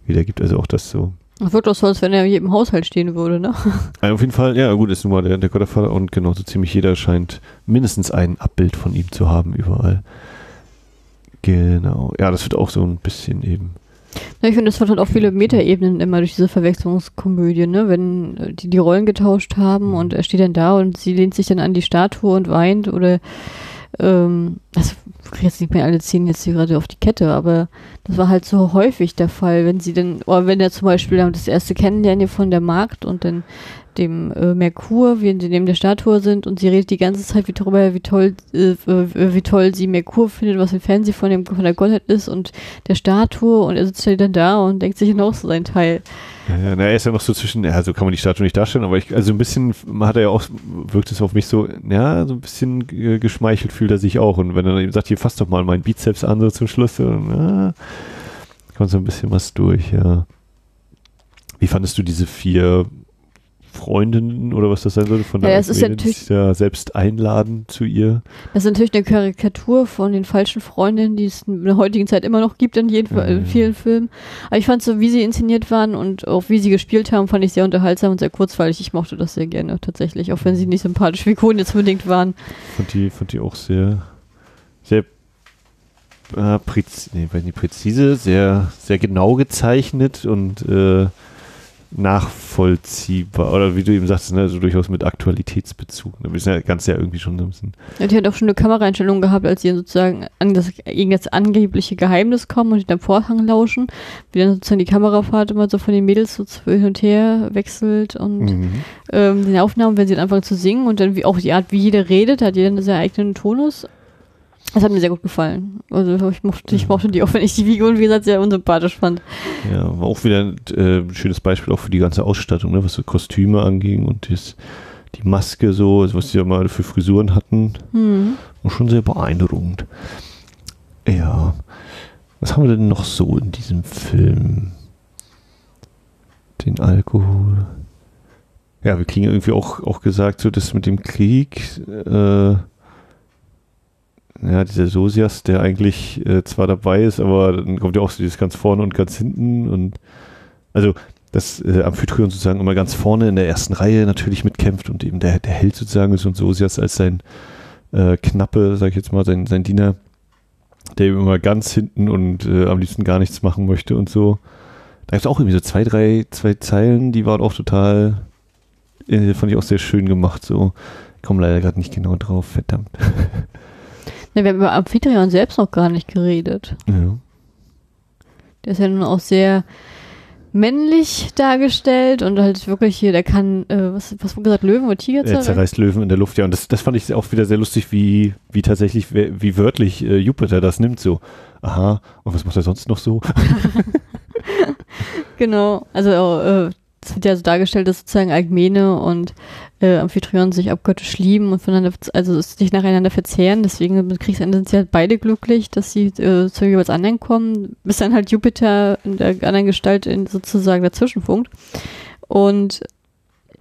wiedergibt. Also auch das so Das wirkt doch so, als wenn er in jedem Haushalt stehen würde, ne? Also auf jeden Fall, ja gut, ist nun mal der, der Godfather und genau, so ziemlich jeder scheint mindestens ein Abbild von ihm zu haben überall. Genau. Ja, das wird auch so ein bisschen eben. Ja, ich finde, das hat halt auch viele Metaebenen immer durch diese Verwechslungskomödie, ne? Wenn äh, die die Rollen getauscht haben und er steht dann da und sie lehnt sich dann an die Statue und weint oder ähm, kriege jetzt nicht mehr alle Szenen jetzt hier gerade auf die Kette, aber das war halt so häufig der Fall, wenn sie dann, oder wenn er zum Beispiel das erste Kennenlernen von der Markt und dann dem äh, Merkur, wie sie neben der Statue sind und sie redet die ganze Zeit wie darüber, wie toll, äh, wie toll sie Merkur findet, was im Fernsehen von dem von der Gottheit ist und der Statue und er sitzt halt dann da und denkt sich noch so sein Teil. Ja, ja, na, er ist ja noch so zwischen, ja, so kann man die Statue nicht darstellen, aber ich, also ein bisschen hat er ja auch, wirkt es auf mich so, ja, so ein bisschen geschmeichelt fühlt er sich auch. Und wenn er dann eben sagt, hier fass doch mal meinen Bizeps an, so zum Schluss, so, ja, kommt so ein bisschen was durch, ja. Wie fandest du diese vier Freundinnen oder was das sein sollte von Ja, der es ist natürlich- sich ja selbst einladen zu ihr? Das ist natürlich eine Karikatur von den falschen Freundinnen, die es in der heutigen Zeit immer noch gibt in, jeden, Mhm. in vielen Filmen. Aber ich fand so, wie sie inszeniert waren und auch wie sie gespielt haben, fand ich sehr unterhaltsam und sehr kurzweilig. Ich mochte das sehr gerne tatsächlich, auch wenn sie nicht sympathische Figuren jetzt unbedingt waren. Fand die, fand die auch sehr, sehr äh, präz, nee, weiß nicht, präzise, sehr, sehr genau gezeichnet und äh, nachvollziehbar. Oder wie du eben sagst, ne, so durchaus mit Aktualitätsbezug. Ne? Wir sind ja ganz ja irgendwie schon so ein bisschen. Ja, die hat auch schon eine Kameraeinstellung gehabt, als sie sozusagen an das irgendein angebliche Geheimnis kommen und hinterm Vorhang lauschen, wie dann sozusagen die Kamerafahrt immer so von den Mädels so hin und her wechselt und Mhm. ähm, den Aufnahmen, wenn sie dann anfangen zu singen und dann wie auch die Art, wie jeder redet, hat jeder einen sehr eigenen Tonus. Das hat mir sehr gut gefallen. Also ich mochte, ich mochte die auch, wenn ich die Figuren, wie gesagt, sehr unsympathisch fand. Ja, war auch wieder ein äh, schönes Beispiel auch für die ganze Ausstattung, ne? was so Kostüme anging und das, die Maske so, also was die ja mal für Frisuren hatten. Hm. War schon sehr beeindruckend. Ja. Was haben wir denn noch so in diesem Film? Den Alkohol. Ja, wir kriegen irgendwie auch, auch gesagt, so das mit dem Krieg, äh, ja, dieser Sosias, der eigentlich äh, zwar dabei ist, aber dann kommt ja auch so dieses ganz vorne und ganz hinten und also dass äh, Amphitryon sozusagen immer ganz vorne in der ersten Reihe natürlich mitkämpft und eben der, der Held sozusagen ist und Sosias als sein äh, Knappe, sag ich jetzt mal, sein, sein Diener, der eben immer ganz hinten und äh, am liebsten gar nichts machen möchte und so. Da gibt es auch irgendwie so zwei, drei, zwei Zeilen, die waren auch total, äh, fand ich auch sehr schön gemacht, so. Komm leider gerade nicht genau drauf, verdammt. Ja, wir haben über Amphitryon selbst noch gar nicht geredet. Ja. Der ist ja nun auch sehr männlich dargestellt und halt wirklich hier, der kann, äh, was, was wurde gesagt, Löwen oder Tiger Er zerreißen? zerreißt Löwen in der Luft, ja. Und das, das fand ich auch wieder sehr lustig, wie, wie tatsächlich, wie wie wörtlich äh, Jupiter das nimmt. So, aha, und was macht er sonst noch so? Genau, also äh, es wird ja so dargestellt, dass sozusagen Alkmene und äh, Amphitryon sich abgöttisch lieben und voneinander, also sich nacheinander verzehren. Deswegen im Kriegsende sind sie halt beide glücklich, dass sie äh, zu jeweils anderen kommen, bis dann halt Jupiter in der anderen Gestalt in, sozusagen dazwischen funkt. Und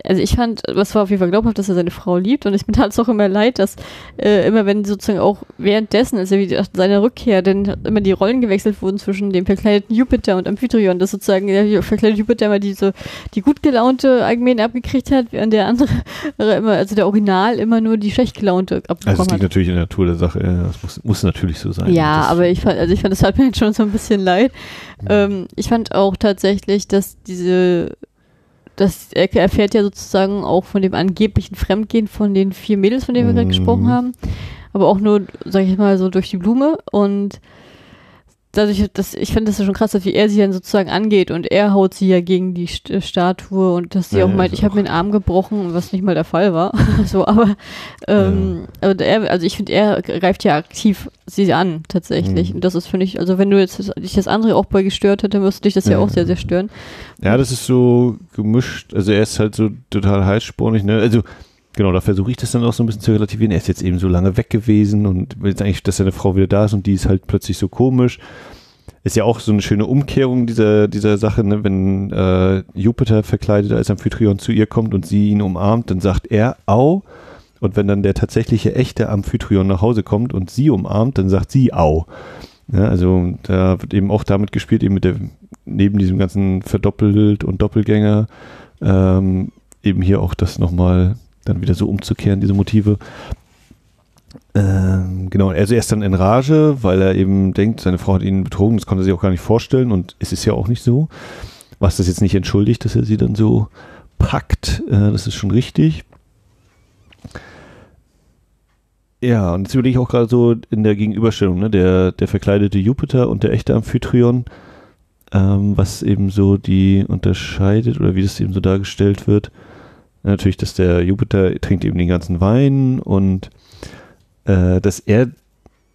also ich fand, was war auf jeden Fall glaubhaft, dass er seine Frau liebt und ich tat es auch immer leid, dass äh, immer wenn sozusagen auch währenddessen, also wie seiner Rückkehr, dann immer die Rollen gewechselt wurden zwischen dem verkleideten Jupiter und Amphitryon, dass sozusagen der verkleidete Jupiter immer diese, die gut gelaunte Alkmene abgekriegt hat, während der andere immer, also der Original immer nur die schlecht gelaunte Also es abbekommen liegt hat. natürlich in der Natur der Sache. Ja, das muss, muss natürlich so sein. Ja, aber ich fand, also ich fand, das hat mir jetzt schon so ein bisschen leid. Mhm. Ähm, ich fand auch tatsächlich, dass diese, dass er erfährt ja sozusagen auch von dem angeblichen Fremdgehen von den vier Mädels, von denen wir gerade Mhm. gesprochen haben, aber auch nur, sag ich mal, so durch die Blume und dadurch, dass ich finde das ja schon krass, wie er sie dann sozusagen angeht und er haut sie ja gegen die St Statue und dass sie Ja, auch ja, meint, ist ich habe mir den Arm gebrochen, was nicht mal der Fall war. so, aber, ähm, aber er, also ich finde, er greift ja aktiv sie an, tatsächlich. Mhm. Und das ist, finde ich, also wenn du jetzt dich das andere auch bei gestört hätte, müsste dich das ja, Ja, auch sehr, ja. sehr stören. Ja, das ist so gemischt. Also er ist halt so total heißspornig. Ne? Also genau, da versuche ich das dann auch so ein bisschen zu relativieren. Er ist jetzt eben so lange weg gewesen und jetzt eigentlich, dass seine Frau wieder da ist und die ist halt plötzlich so komisch. Ist ja auch so eine schöne Umkehrung dieser, dieser Sache, ne? wenn äh, Jupiter verkleidet als Amphitryon zu ihr kommt und sie ihn umarmt, dann sagt er Au. Und wenn dann der tatsächliche echte Amphitryon nach Hause kommt und sie umarmt, dann sagt sie Au. Ja, also da wird eben auch damit gespielt, eben mit der neben diesem ganzen Verdoppelt und Doppelgänger ähm, eben hier auch das nochmal dann wieder so umzukehren, diese Motive. Ähm, genau, also er ist dann in Rage, weil er eben denkt, seine Frau hat ihn betrogen, das konnte er sich auch gar nicht vorstellen und es ist ja auch nicht so. Was das jetzt nicht entschuldigt, dass er sie dann so packt, äh, das ist schon richtig. Ja, und jetzt überlege ich auch gerade so in der Gegenüberstellung, ne, der, der verkleidete Jupiter und der echte Amphitryon, ähm, was eben so die unterscheidet oder wie das eben so dargestellt wird. Natürlich, dass der Jupiter trinkt eben den ganzen Wein und äh, dass er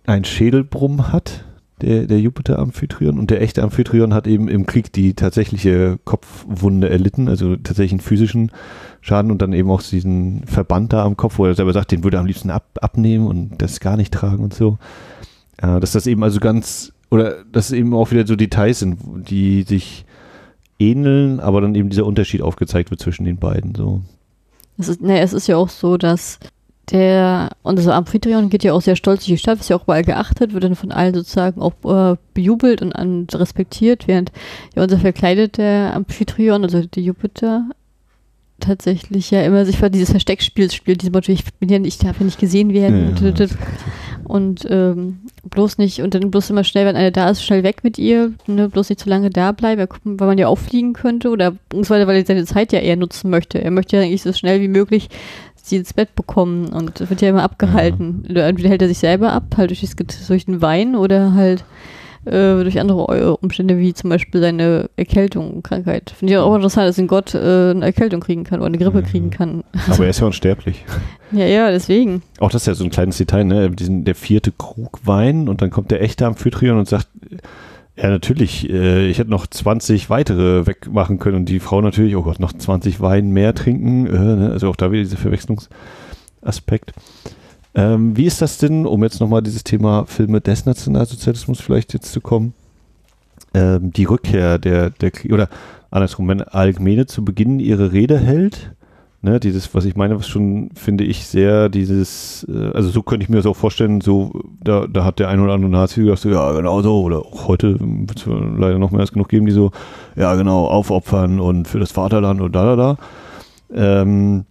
ein Schädelbrumm hat, der, der Jupiter-Amphitryon. Und der echte Amphitryon hat eben im Krieg die tatsächliche Kopfwunde erlitten, also tatsächlich einen physischen Schaden und dann eben auch diesen Verband da am Kopf, wo er selber sagt, den würde er am liebsten ab, abnehmen und das gar nicht tragen und so. Äh, dass das eben also ganz, oder dass es eben auch wieder so Details sind, die sich ähneln, aber dann eben dieser Unterschied aufgezeigt wird zwischen den beiden. So. Es ist, ne, es ist ja auch so, dass der, und also Amphitryon geht ja auch sehr stolz durch die Stadt, ist ja auch überall geachtet, wird dann von allen sozusagen auch äh, bejubelt und an, respektiert, während ja unser verkleideter Amphitryon, also der Jupiter, tatsächlich ja immer sich für dieses Versteckspiel spielt, dieses Motto, ich bin ja nicht, ich darf ja nicht gesehen werden. Ja, und, und ähm, bloß nicht, und dann bloß immer schnell, wenn einer da ist, schnell weg mit ihr, ne, bloß nicht zu lange da bleiben, weil man ja auffliegen könnte oder beziehungsweise weil er seine Zeit ja eher nutzen möchte. Er möchte ja eigentlich so schnell wie möglich sie ins Bett bekommen und wird ja immer abgehalten. Ja. Entweder hält er sich selber ab, halt durch, das, durch den Wein oder halt äh, durch andere Umstände, wie zum Beispiel seine Erkältung, Krankheit. Finde ich auch interessant, dass ein Gott äh, eine Erkältung kriegen kann oder eine Grippe kriegen kann. Aber er ist ja unsterblich. ja, ja, deswegen. Auch das ist ja so ein kleines Detail, ne? Diesen, der vierte Krug Wein und dann kommt der echte Amphitryon und sagt, ja, natürlich. Äh, ich hätte noch 20 weitere wegmachen können und die Frau natürlich, oh Gott, noch 20 Wein mehr trinken. Äh, ne? Also auch da wieder dieser Verwechslungsaspekt. Ähm, wie ist das denn, um jetzt nochmal dieses Thema Filme des Nationalsozialismus vielleicht jetzt zu kommen? Ähm, die Rückkehr der, der oder andersrum, wenn Alkmene zu Beginn ihre Rede hält, Ne, dieses, was ich meine, was schon, finde ich, sehr dieses, äh, also so könnte ich mir das auch vorstellen, so, da, da hat der ein oder andere Nazi gesagt, so, ja, genau so, oder auch heute wird es leider noch mehr als genug geben, die so, ja, genau, aufopfern und für das Vaterland und da, da, da. Ähm,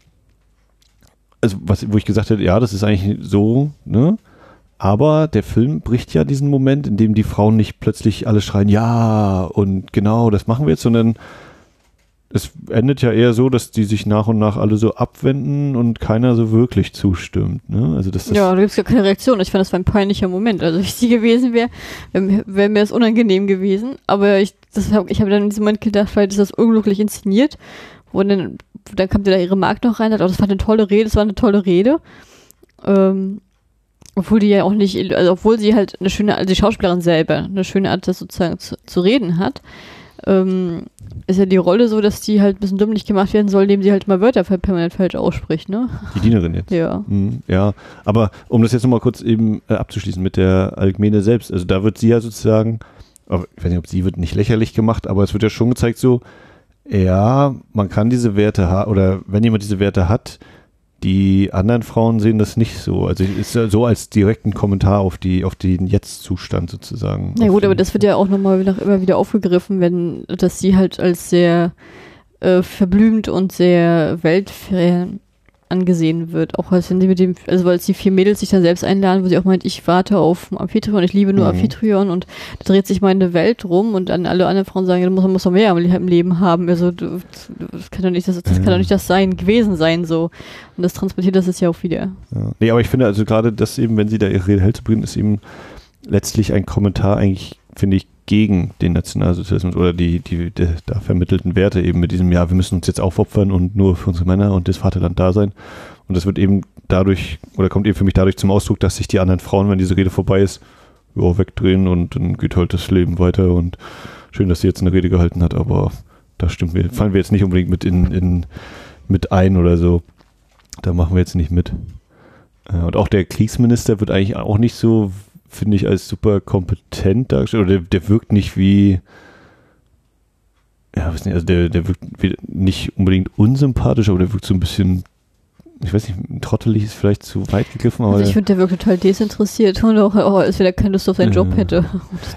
also, was, wo ich gesagt hätte, ja, das ist eigentlich so, ne, aber der Film bricht ja diesen Moment, in dem die Frauen nicht plötzlich alle schreien, ja, und genau, das machen wir jetzt, sondern es endet ja eher so, dass die sich nach und nach alle so abwenden und keiner so wirklich zustimmt. Ne? Also das, ja, da gibt es gar keine Reaktion. Ich fand, das war ein peinlicher Moment. Also, wenn ich sie gewesen wäre, wäre wär mir das unangenehm gewesen. Aber ich, ich habe dann in diesem Moment gedacht, vielleicht ist das unglücklich inszeniert. Und dann, dann kam da ihre Markt noch rein, und oh, das war eine tolle Rede, das war eine tolle Rede. Ähm, obwohl die ja auch nicht, also obwohl sie halt eine schöne, also die Schauspielerin selber eine schöne Art, das sozusagen zu, zu reden hat. Ähm, ist ja die Rolle so, dass die halt ein bisschen dümmlich gemacht werden soll, indem sie halt mal Wörter permanent falsch ausspricht, ne? Die Dienerin jetzt. Ja. Mhm, ja, aber um das jetzt nochmal kurz eben äh, abzuschließen mit der Alkmene selbst, also da wird sie ja sozusagen, ich weiß nicht, ob sie wird nicht lächerlich gemacht, aber es wird ja schon gezeigt so, ja, man kann diese Werte haben, oder wenn jemand diese Werte hat, die anderen Frauen sehen das nicht so. Also ist ja so als direkten Kommentar auf die auf den Jetzt-Zustand sozusagen. Na gut, aber das wird ja auch nochmal immer wieder aufgegriffen, wenn dass sie halt als sehr äh, verblümt und sehr weltfern angesehen wird. Auch als wenn sie mit dem, also weil die vier Mädels sich dann selbst einladen, wo sie auch meint, ich warte auf Amphitryon, ich liebe nur mhm. Amphitryon und da dreht sich meine Welt rum und dann alle anderen Frauen sagen, ja, man muss noch mehr im Leben haben. Also das kann doch nicht das, das mhm. kann doch nicht das sein, gewesen sein so. Und das transportiert das ist ja auch wieder. Ja. Nee, aber ich finde also gerade das eben, wenn sie da ihre Rede hält zu bringen, ist eben letztlich ein Kommentar eigentlich, finde ich, gegen den Nationalsozialismus oder die, die, die, da vermittelten Werte eben mit diesem, ja, wir müssen uns jetzt aufopfern und nur für unsere Männer und das Vaterland da sein. Und das wird eben dadurch, oder kommt eben für mich dadurch zum Ausdruck, dass sich die anderen Frauen, wenn diese Rede vorbei ist, ja, wegdrehen und dann geht halt das Leben weiter und schön, dass sie jetzt eine Rede gehalten hat, aber da stimmt wir, fallen wir jetzt nicht unbedingt mit in, in mit ein oder so. Da machen wir jetzt nicht mit. Äh, und auch der Kriegsminister wird eigentlich auch nicht so finde ich, als super kompetent dargestellt. Oder der, der wirkt nicht wie, ja, weiß nicht, also der, der wirkt nicht unbedingt unsympathisch, aber der wirkt so ein bisschen ich weiß nicht, trottelig ist vielleicht zu weit gegriffen, aber. Also ich finde, der wirkt total desinteressiert und auch, auch als wenn er keine Lust auf seinen Job hätte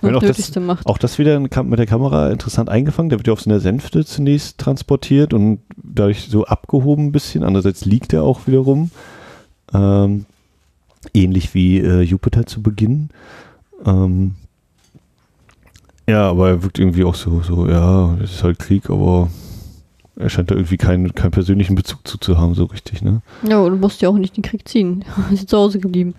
und das auch das- macht. Auch das wieder mit der Kamera interessant eingefangen. Der wird ja auf so einer Sänfte zunächst transportiert und dadurch so abgehoben ein bisschen. Andererseits liegt er auch wieder rum. Ähm, ähnlich wie äh, Jupiter zu Beginn. Ähm, ja, aber er wirkt irgendwie auch so, so, ja, es ist halt Krieg, aber er scheint da irgendwie keinen, keinen persönlichen Bezug zu, zu haben, so richtig, ne? Ja, und du musst ja auch nicht den Krieg ziehen. ist ja zu Hause geblieben.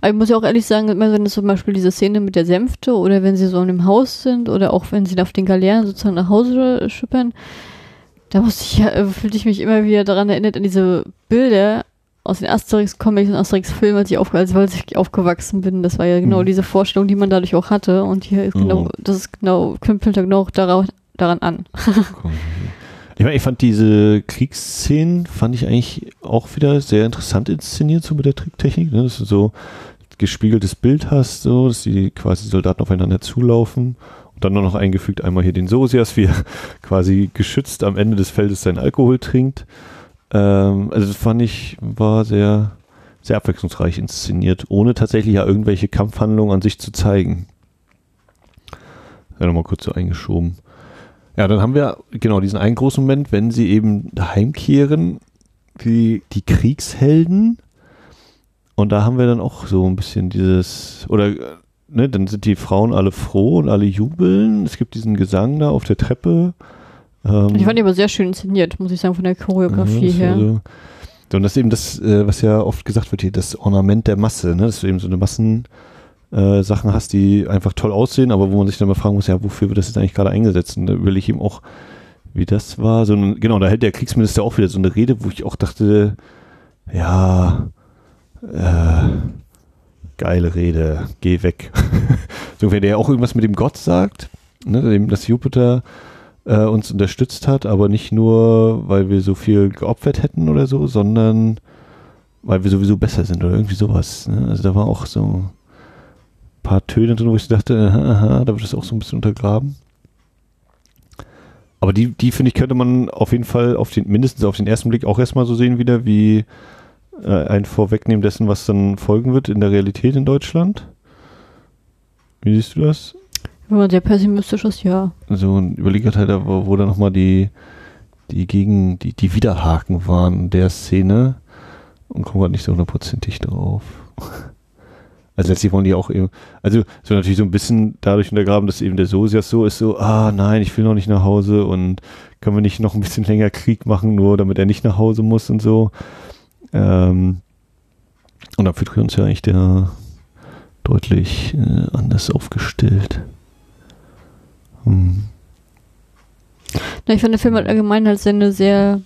Aber ich muss ja auch ehrlich sagen, wenn es zum Beispiel diese Szene mit der Sänfte oder wenn sie so in dem Haus sind oder auch wenn sie auf den Galeeren sozusagen nach Hause schippern, da musste ich ja, äh, fühlte ich mich immer wieder daran erinnert, an diese Bilder aus den Asterix-Comics und Asterix-Filmen, als ich, auf, als, als ich aufgewachsen bin. Das war ja genau Mhm. diese Vorstellung, die man dadurch auch hatte. Und hier ist genau, Mhm. das ist genau, knüpft da genau darauf, daran an. Ich meine, ich fand diese Kriegsszenen, fand ich eigentlich auch wieder sehr interessant inszeniert, so mit der Tricktechnik, ne? dass du so gespiegeltes Bild hast, so, dass die quasi Soldaten aufeinander zulaufen und dann nur noch eingefügt einmal hier den Sosias, wie er quasi geschützt am Ende des Feldes seinen Alkohol trinkt. Ähm, also das fand ich, war sehr, sehr abwechslungsreich inszeniert, ohne tatsächlich ja irgendwelche Kampfhandlungen an sich zu zeigen. Ja, nochmal kurz so eingeschoben. Ja, dann haben wir genau diesen einen großen Moment, wenn sie eben heimkehren, die, die Kriegshelden. Und da haben wir dann auch so ein bisschen dieses, oder ne, dann sind die Frauen alle froh und alle jubeln. Es gibt diesen Gesang da auf der Treppe. Ähm, Ich fand die aber sehr schön inszeniert, muss ich sagen, von der Choreografie ja, her. So, und das ist eben das, äh, was ja oft gesagt wird hier, das Ornament der Masse, ne? dass du eben so eine Massen äh, Sachen hast, die einfach toll aussehen, aber wo man sich dann mal fragen muss, ja, wofür wird das jetzt eigentlich gerade eingesetzt? Und da überlege ich eben auch, wie das war. So, ein- genau, da hält der Kriegsminister auch wieder so eine Rede, wo ich auch dachte, ja, äh, geile Rede, geh weg. so, wenn der ja auch irgendwas mit dem Gott sagt, ne, dass Jupiter äh, uns unterstützt hat, aber nicht nur, weil wir so viel geopfert hätten oder so, sondern weil wir sowieso besser sind oder irgendwie sowas. Ne? Also da war auch so ein paar Töne drin, wo ich dachte, aha, da wird es auch so ein bisschen untergraben. Aber die, die finde ich, könnte man auf jeden Fall auf den, mindestens auf den ersten Blick auch erstmal so sehen wieder, wie äh, ein Vorwegnehmen dessen, was dann folgen wird in der Realität in Deutschland. Wie siehst du das? Wenn man sehr pessimistisch ist, ja. so ein überlegt halt, wo, wo da nochmal die, die gegen, die, die Widerhaken waren in der Szene und kommen gerade nicht so hundertprozentig drauf. Also letztlich wollen die auch eben, also so natürlich so ein bisschen dadurch untergraben, dass eben der Sosias so ist, so, ah nein, ich will noch nicht nach Hause und können wir nicht noch ein bisschen länger Krieg machen, nur damit er nicht nach Hause muss und so. Ähm, und Amphitryon ist ja eigentlich der deutlich äh, anders aufgestellt. Hm. Na, ich fand, der Film hat allgemein halt seine sehr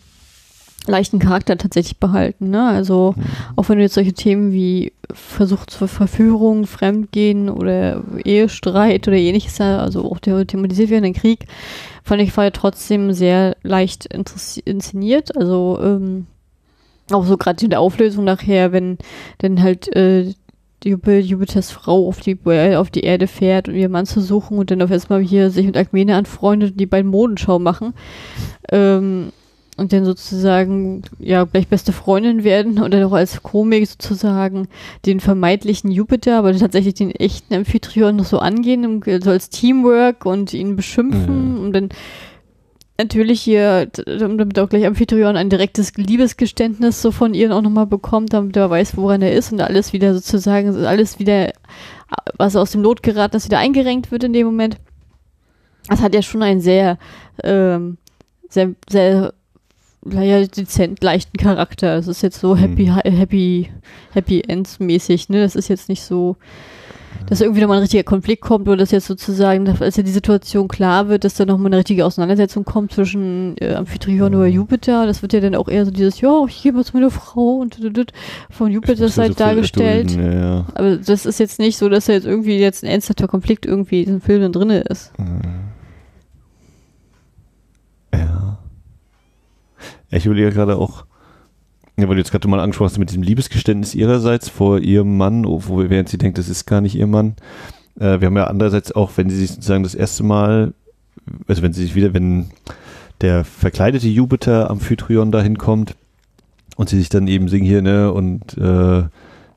leichten Charakter tatsächlich behalten. Ne? Also Hm. auch wenn du jetzt solche Themen wie Versuch zur Verführung, Fremdgehen oder Ehestreit oder ähnliches, also auch the- thematisiert werden, den Krieg, fand ich, war ja trotzdem sehr leicht inszeniert. Also ähm, auch so gerade in der Auflösung nachher, wenn dann halt äh, Jupiters Frau auf die, äh, auf die Erde fährt, um ihren Mann zu suchen und dann auf erstmal hier sich mit Alkmene anfreundet und die beiden Modenschau machen. Ähm, und dann sozusagen, ja, gleich beste Freundin werden und dann auch als Komik sozusagen den vermeintlichen Jupiter, aber tatsächlich den echten Amphitryon noch so angehen, so als Teamwork und ihn beschimpfen Ja. und dann natürlich hier, damit auch gleich Amphitryon ein direktes Liebesgeständnis so von ihr auch nochmal bekommt, damit er weiß, woran er ist und alles wieder sozusagen, alles wieder, was aus dem Lot geraten ist, wieder eingerenkt wird in dem Moment. Das hat ja schon einen sehr, ähm, sehr, sehr, naja, dezent leichten Charakter. Es ist jetzt so happy, Mhm. happy, happy ends mäßig, ne? Das ist jetzt nicht so, dass irgendwie nochmal ein richtiger Konflikt kommt oder dass jetzt sozusagen, dass als ja die Situation klar wird, dass da nochmal eine richtige Auseinandersetzung kommt zwischen äh, Amphitryon oder Jupiter. Das wird ja dann auch eher so dieses, ja, ich gehe mal zu meiner Frau und von Jupiter ist halt so dargestellt. erdulden, Ja, ja. Aber das ist jetzt nicht so, dass da jetzt irgendwie jetzt ein ernsthafter Konflikt irgendwie in diesem Film drin ist. Ja. Ja, Ich überlege gerade auch, ja, weil du jetzt gerade mal angesprochen hast mit diesem Liebesgeständnis ihrerseits vor ihrem Mann, wo während sie denkt, das ist gar nicht ihr Mann. Äh, wir haben ja andererseits auch, wenn sie sich sozusagen das erste Mal, also wenn sie sich wieder, wenn der verkleidete Jupiter Amphitryon dahin kommt, Und sie sich dann eben singen hier, ne, und äh,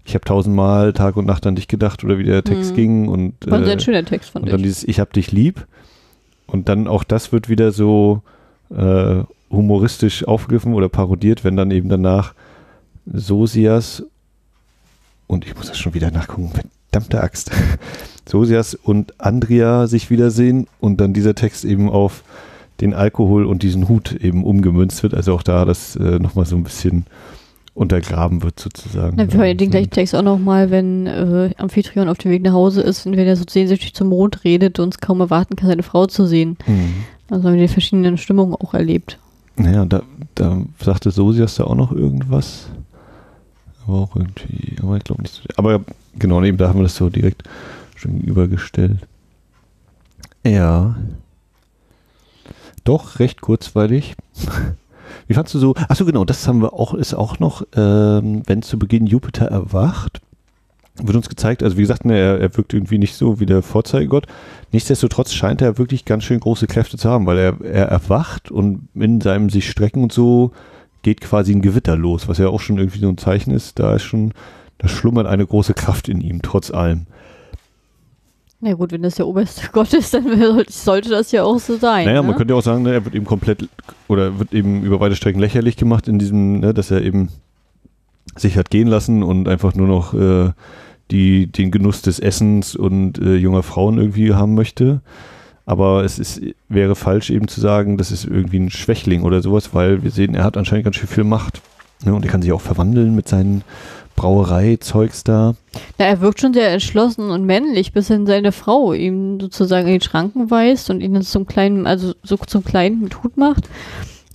ich habe tausendmal Tag und Nacht an dich gedacht oder wie der Text Mhm. ging und, War ein äh, sehr schöner Text, fand und dann ich. dieses Ich hab dich lieb. Und dann auch das wird wieder so äh, humoristisch aufgegriffen oder parodiert, wenn dann eben danach Sosias und ich muss das schon wieder nachgucken, verdammte Axt. Sosias und Andrea sich wiedersehen und dann dieser Text eben auf den Alkohol und diesen Hut eben umgemünzt wird. Also auch da das äh, nochmal so ein bisschen untergraben wird sozusagen. Na, wir hören den gleichen Text auch nochmal, wenn äh, Amphitryon auf dem Weg nach Hause ist und wenn er so sehnsüchtig zum Mond redet und es kaum erwarten kann, seine Frau zu sehen. Mhm. Also haben wir die verschiedenen Stimmungen auch erlebt. Naja, da, da sagte Sosias da auch noch irgendwas. Aber auch irgendwie, aber ich glaube nicht so. Aber genau, eben da haben wir das so direkt schon übergestellt. Ja. Doch, recht kurzweilig. Wie fandst du so? Achso, genau, das haben wir auch, ist auch noch, ähm, wenn zu Beginn Jupiter erwacht, wird uns gezeigt, also wie gesagt, ne, er, er wirkt irgendwie nicht so wie der Vorzeigegott. Nichtsdestotrotz scheint er wirklich ganz schön große Kräfte zu haben, weil er, er erwacht und in seinem sich strecken und so geht quasi ein Gewitter los, was ja auch schon irgendwie so ein Zeichen ist. Da ist schon, da schlummert eine große Kraft in ihm, trotz allem. Na gut, wenn das der oberste Gott ist, dann sollte das ja auch so sein. Naja, ne? man könnte ja auch sagen, ne, er wird eben komplett oder wird eben über weite Strecken lächerlich gemacht in diesem, ne, dass er eben sich hat gehen lassen und einfach nur noch äh, die, den Genuss des Essens und äh, junger Frauen irgendwie haben möchte. Aber es ist, wäre falsch eben zu sagen, das ist irgendwie ein Schwächling oder sowas, weil wir sehen, er hat anscheinend ganz schön viel Macht. Ne, und er kann sich auch verwandeln mit seinen Brauereizeugs da. Na, er wirkt schon sehr entschlossen und männlich, bis hin seine Frau ihm sozusagen in die Schranken weist und ihn zum kleinen, also so zum kleinen mit Hut macht.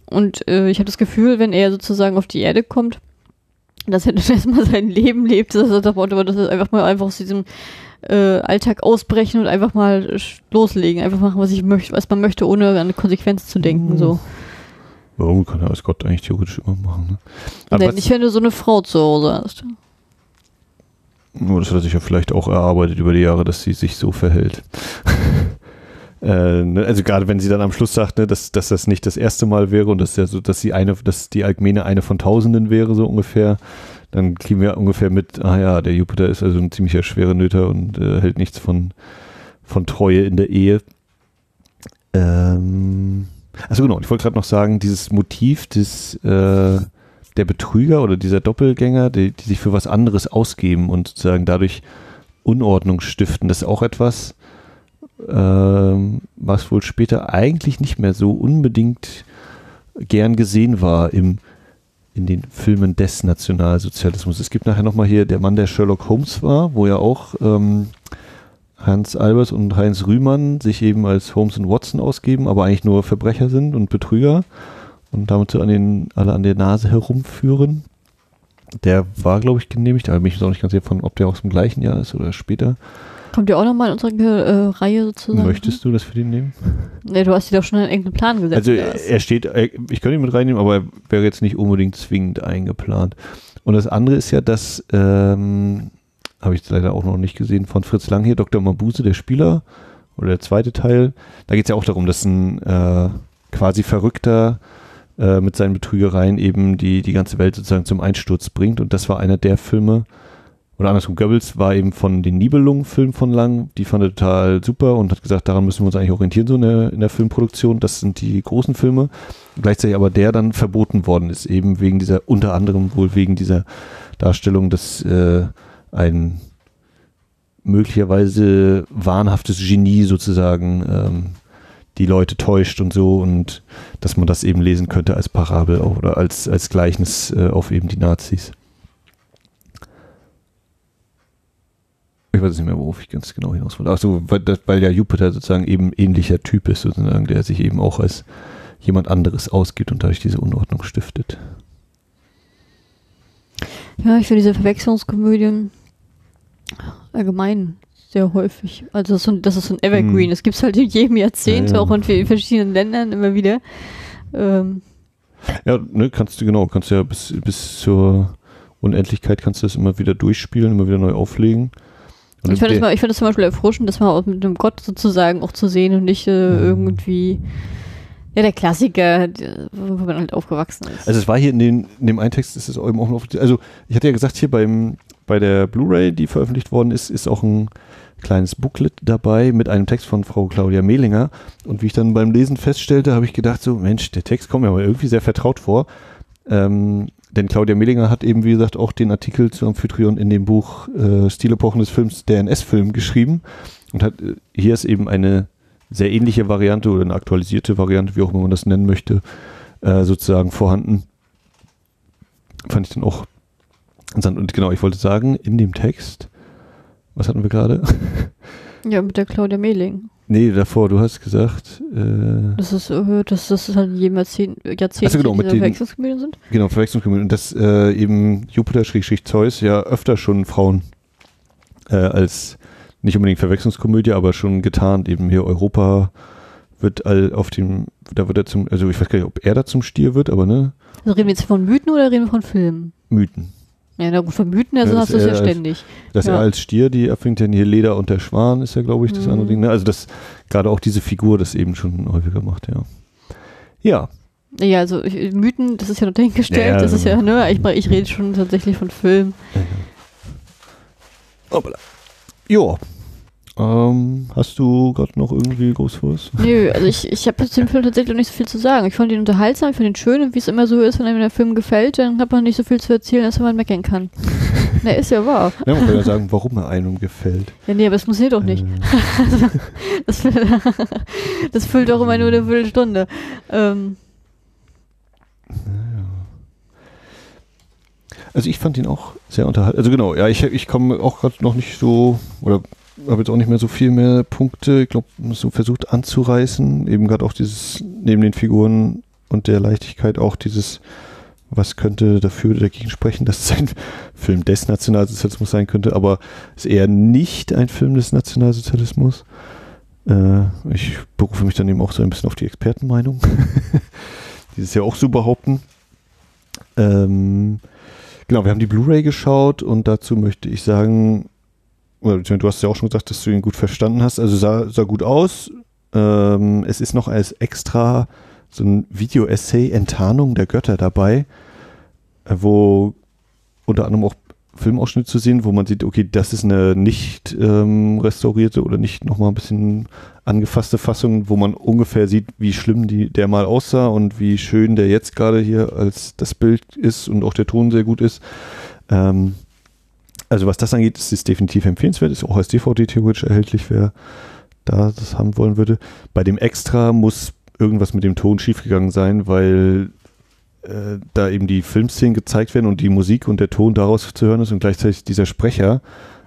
Und äh, ich habe das Gefühl, wenn er sozusagen auf die Erde kommt, dass er erstmal sein Leben lebt, dass er, dass er einfach mal einfach aus diesem äh, Alltag ausbrechen und einfach mal sch- loslegen, einfach machen, was ich möchte, was man möchte, ohne an eine Konsequenz zu denken. So. Warum kann er als Gott eigentlich theoretisch immer machen? Ne? Aber Denn nicht, wenn du so eine Frau zu Hause hast. Nur das hat er sich ja vielleicht auch erarbeitet über die Jahre, dass sie sich so verhält. äh, ne, also gerade wenn sie dann am Schluss sagt, ne, dass, dass das nicht das erste Mal wäre und dass ja so, dass sie eine, dass die Alkmene eine von Tausenden wäre, so ungefähr, dann kriegen wir ungefähr mit, ah ja, der Jupiter ist also ein ziemlicher schwere Nöter und äh, hält nichts von, von Treue in der Ehe. Ähm, also genau, ich wollte gerade noch sagen, dieses Motiv des äh, der Betrüger oder dieser Doppelgänger, die, die sich für was anderes ausgeben und sozusagen dadurch Unordnung stiften, das ist auch etwas, was wohl später eigentlich nicht mehr so unbedingt gern gesehen war im, in den Filmen des Nationalsozialismus. Es gibt nachher nochmal hier der Mann, der Sherlock Holmes war, wo ja auch ähm, Hans Albers und Heinz Rühmann sich eben als Holmes und Watson ausgeben, aber eigentlich nur Verbrecher sind und Betrüger und damit so an den, alle an der Nase herumführen. Der war, glaube ich, genehmigt, aber bin ich auch nicht ganz sicher von, ob der aus dem gleichen Jahr ist oder später. Kommt ja auch nochmal in unsere äh, Reihe sozusagen. Möchtest du, dass wir den nehmen? Nee, du hast dir doch schon einen engen Plan gesetzt. Also er steht, er- ich könnte ihn mit reinnehmen, aber er wäre jetzt nicht unbedingt zwingend eingeplant. Und das andere ist ja, dass, ähm, habe ich leider auch noch nicht gesehen, von Fritz Lang hier, Dr. Mabuse, der Spieler, oder der zweite Teil, da geht es ja auch darum, dass ein äh, quasi Verrückter äh, mit seinen Betrügereien eben die, die ganze Welt sozusagen zum Einsturz bringt. Und das war einer der Filme, oder andersrum, Goebbels war eben von den Nibelungen-Filmen von Lang, die fand er total super und hat gesagt, daran müssen wir uns eigentlich orientieren, so in der, in der Filmproduktion. Das sind die großen Filme. Gleichzeitig aber der dann verboten worden ist, eben wegen dieser, unter anderem wohl wegen dieser Darstellung, dass äh, ein möglicherweise wahnhaftes Genie sozusagen ähm, die Leute täuscht und so und dass man das eben lesen könnte als Parabel auch, oder als, als Gleichnis äh, auf eben die Nazis. Weiß nicht mehr, worauf ich ganz genau hinaus wollte. Achso, weil, das- weil ja Jupiter sozusagen eben ähnlicher Typ ist, sozusagen, der sich eben auch als jemand anderes ausgibt und dadurch diese Unordnung stiftet. Ja, ich finde diese Verwechslungskomödien allgemein sehr häufig. Also das ist so ein, das ist so ein Evergreen. Hm. Das gibt es halt in jedem Jahrzehnt, Ja, ja. auch in verschiedenen Ländern immer wieder. Ähm, Ja, ne, kannst du genau, kannst ja bis, bis zur Unendlichkeit kannst du das immer wieder durchspielen, immer wieder neu auflegen. Und ich finde das, ich find das zum Beispiel erfrischend, das mal auch mit einem Gott sozusagen auch zu sehen und nicht äh, Mhm. irgendwie Ja, der Klassiker, wo man halt aufgewachsen ist. Also es war hier in, den, in dem einen Text, ist es eben auch noch, also ich hatte ja gesagt, hier beim, bei der Blu-ray, die veröffentlicht worden ist, ist auch ein kleines Booklet dabei mit einem Text von Frau Claudia Mehlinger. Und wie ich dann beim Lesen feststellte, habe ich gedacht, so Mensch, der Text kommt mir aber irgendwie sehr vertraut vor. Ähm, denn Claudia Mehlinger hat eben, wie gesagt, auch den Artikel zu Amphitryon in dem Buch äh, Stilepochen des Films, der NS-Film, geschrieben. Und hat, äh, hier ist eben eine sehr ähnliche Variante oder eine aktualisierte Variante, wie auch immer man das nennen möchte, äh, sozusagen vorhanden. Fand ich dann auch interessant. Und genau, ich wollte sagen, in dem Text, was hatten wir gerade? ja, mit der Claudia Mehling. Nee, davor, du hast gesagt, äh, Das ist, äh, dass das halt jedem Jahrzehnt, Jahrzehnt Ach so, genau, mit den- Wechselkomödien sind. genau, Verwechslungskomödie. Und dass äh, eben Jupiter-Zeus ja öfter schon Frauen äh, als nicht unbedingt Verwechslungskomödie, aber schon getarnt, eben hier Europa wird all auf dem, da wird er zum, also ich weiß gar nicht, ob er da zum Stier wird, aber ne, Also reden wir jetzt von Mythen oder reden wir von Filmen? Mythen. Ja, na gut, von Mythen, also Ja, hast du es ja ständig. Dass Ja. er als Stier die erfindet, denn hier Leder und der Schwan ist ja, glaube ich, das Mhm. andere Ding. Ne? Also das, gerade auch diese Figur das eben schon häufiger macht, ja. Ja, Ja, also ich, Mythen, das ist ja noch dahingestellt, Ja, ja, das ist ja, genau. ne, ich, ich rede schon tatsächlich von Filmen. Hoppala. Ja. Ähm, hast du gerade noch irgendwie groß was? Nö, also ich, ich habe zu dem Film tatsächlich noch nicht so viel zu sagen. Ich fand ihn unterhaltsam, ich fand ihn schön und wie es immer so ist, wenn einem der Film gefällt, dann hat man nicht so viel zu erzählen, als wenn man meckern kann. Na, ist ja wahr. Ja, man kann ja sagen, warum er einem gefällt. Ja, nee, aber es muss doch nicht. Äh, Das, das füllt doch immer nur eine Viertelstunde. Ähm, Also ich fand ihn auch sehr unterhaltsam. Also genau, ja, ich, ich komme auch gerade noch nicht so, oder habe jetzt auch nicht mehr so viel mehr Punkte, ich glaube, so versucht anzureißen. Eben gerade auch dieses, neben den Figuren und der Leichtigkeit auch dieses, was könnte dafür oder dagegen sprechen, dass es ein Film des Nationalsozialismus sein könnte, aber es ist eher nicht ein Film des Nationalsozialismus. Äh, ich berufe mich dann eben auch so ein bisschen auf die Expertenmeinung, die es ja auch so behaupten. Ähm, Genau, wir haben die Blu-ray geschaut und dazu möchte ich sagen, du hast ja auch schon gesagt, dass du ihn gut verstanden hast. Also sah, sah gut aus. Ähm, es ist noch als extra so ein Video-Essay Enttarnung der Götter dabei, äh, wo unter anderem auch Filmausschnitt zu sehen, wo man sieht, okay, das ist eine nicht ähm, restaurierte oder nicht nochmal ein bisschen angefasste Fassung, wo man ungefähr sieht, wie schlimm die, der mal aussah und wie schön der jetzt gerade hier als das Bild ist und auch der Ton sehr gut ist. Ähm, also was das angeht, ist es definitiv empfehlenswert, ist auch als DVD theoretisch erhältlich, wer da das haben wollen würde. Bei dem Extra muss irgendwas mit dem Ton schiefgegangen sein, weil äh, da eben die Filmszenen gezeigt werden und die Musik und der Ton daraus zu hören ist und gleichzeitig dieser Sprecher.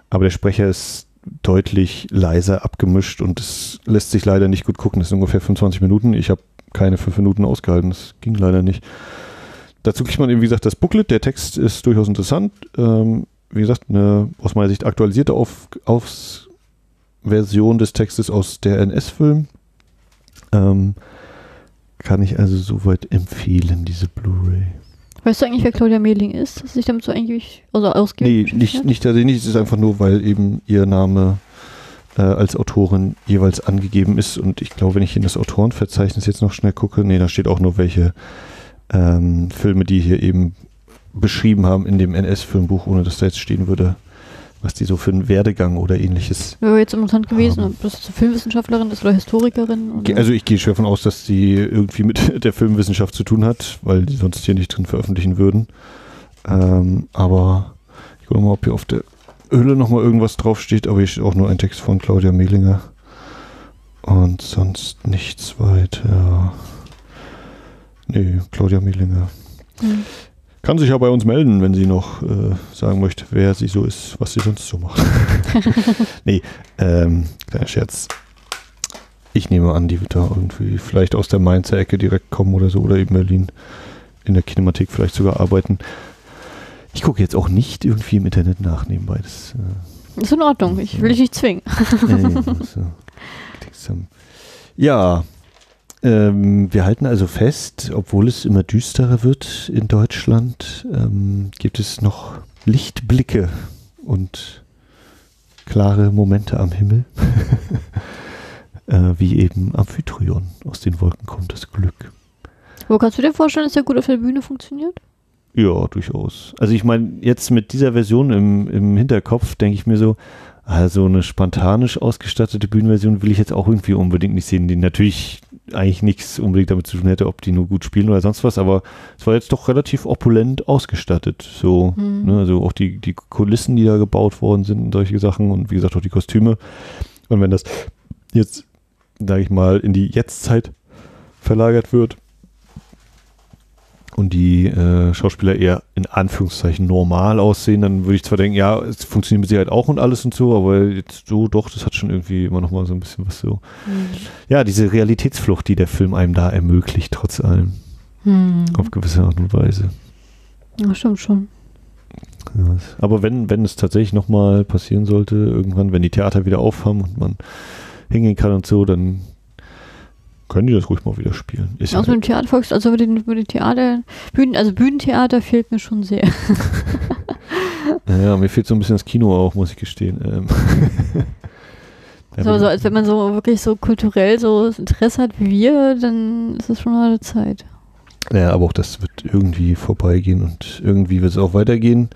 Aber der Sprecher ist deutlich leiser abgemischt und es lässt sich leider nicht gut gucken. Das sind ungefähr 25 Minuten. Ich habe keine fünf Minuten ausgehalten. Das ging leider nicht. Dazu kriegt man eben, wie gesagt, das Booklet. Der Text ist durchaus interessant. Ähm, wie gesagt, eine aus meiner Sicht aktualisierte Auf, Aufs Version des Textes aus der NS-Film. Ähm, kann ich also soweit empfehlen, diese Blu-ray. weißt du eigentlich, wer Claudia Mehling ist? Dass sich damit so eigentlich also ausgibt? Nee, nicht, nicht tatsächlich. Es ist einfach nur, weil eben ihr Name äh, als Autorin jeweils angegeben ist. Und ich glaube, wenn ich in das Autorenverzeichnis jetzt noch schnell gucke, nee, da steht auch nur, welche ähm, Filme die hier eben beschrieben haben in dem NS-Filmbuch, ohne dass da jetzt stehen würde, was die so für einen Werdegang oder ähnliches. Wäre jetzt interessant gewesen, Haben. ob das Filmwissenschaftlerin ist oder Historikerin. Oder? Also ich gehe schwer davon aus, dass die irgendwie mit der Filmwissenschaft zu tun hat, weil die sonst hier nicht drin veröffentlichen würden. Ähm, aber ich gucke mal, ob hier auf der Hülle nochmal irgendwas draufsteht, aber hier steht auch nur ein Text von Claudia Mehlinger. Und sonst nichts weiter. Nee, Claudia Mehlinger. Hm. Kann sich ja bei uns melden, wenn sie noch äh, sagen möchte, wer sie so ist, was sie sonst so macht. nee, ähm, kleiner Scherz. Ich nehme an, die wird da irgendwie vielleicht aus der Mainzer Ecke direkt kommen oder so, oder eben Berlin in der Kinemathek vielleicht sogar arbeiten. Ich gucke jetzt auch nicht irgendwie im Internet nach nebenbei. Das, äh, Ist in Ordnung, ich will dich nicht zwingen. ja, ja, so. Text haben. ja ähm, wir halten also fest, obwohl es immer düsterer wird in Deutschland, ähm, gibt es noch Lichtblicke und klare Momente am Himmel. äh, wie eben Amphitryon. Aus den Wolken kommt das Glück. Wo kannst du dir vorstellen, dass der gut auf der Bühne funktioniert? Ja, durchaus. Also ich meine, jetzt mit dieser Version im, im Hinterkopf denke ich mir so, also eine spontanisch ausgestattete Bühnenversion will ich jetzt auch irgendwie unbedingt nicht sehen, die natürlich eigentlich nichts unbedingt damit zu tun hätte, ob die nur gut spielen oder sonst was, aber es war jetzt doch relativ opulent ausgestattet. So, Mhm. ne, also auch die, die Kulissen, die da gebaut worden sind und solche Sachen und wie gesagt auch die Kostüme. Und wenn das jetzt, sage ich mal, in die Jetztzeit verlagert wird und die äh, Schauspieler eher in Anführungszeichen normal aussehen, dann würde ich zwar denken, ja, es funktioniert mit Sicherheit auch und alles und so, aber jetzt so doch, das hat schon irgendwie immer noch mal so ein bisschen was so. Ja, diese Realitätsflucht, die der Film einem da ermöglicht, trotz allem, Hm. auf gewisse Art und Weise. Ja, stimmt schon. Ja, aber wenn, wenn es tatsächlich nochmal passieren sollte, irgendwann, wenn die Theater wieder aufhaben und man hingehen kann und so, dann können die das ruhig mal wieder spielen. Ist ja, Aus dem Theater folgst, also mit den, mit den Theater, Bühnen, also Bühnentheater fehlt mir schon sehr. ja, mir fehlt so ein bisschen das Kino auch, muss ich gestehen. Ähm. So, so, als wenn man so wirklich so kulturell so Interesse hat wie wir, dann ist das schon mal eine Zeit. Ja, aber auch das wird irgendwie vorbeigehen und irgendwie wird es auch weitergehen.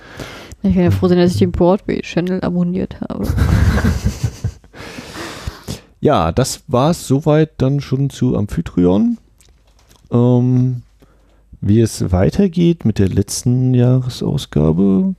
Ich kann ja froh sein, dass ich den Broadway-Channel abonniert habe. Ja, das war es soweit dann schon zu Amphitryon. Ähm, wie es weitergeht mit der letzten Jahresausgabe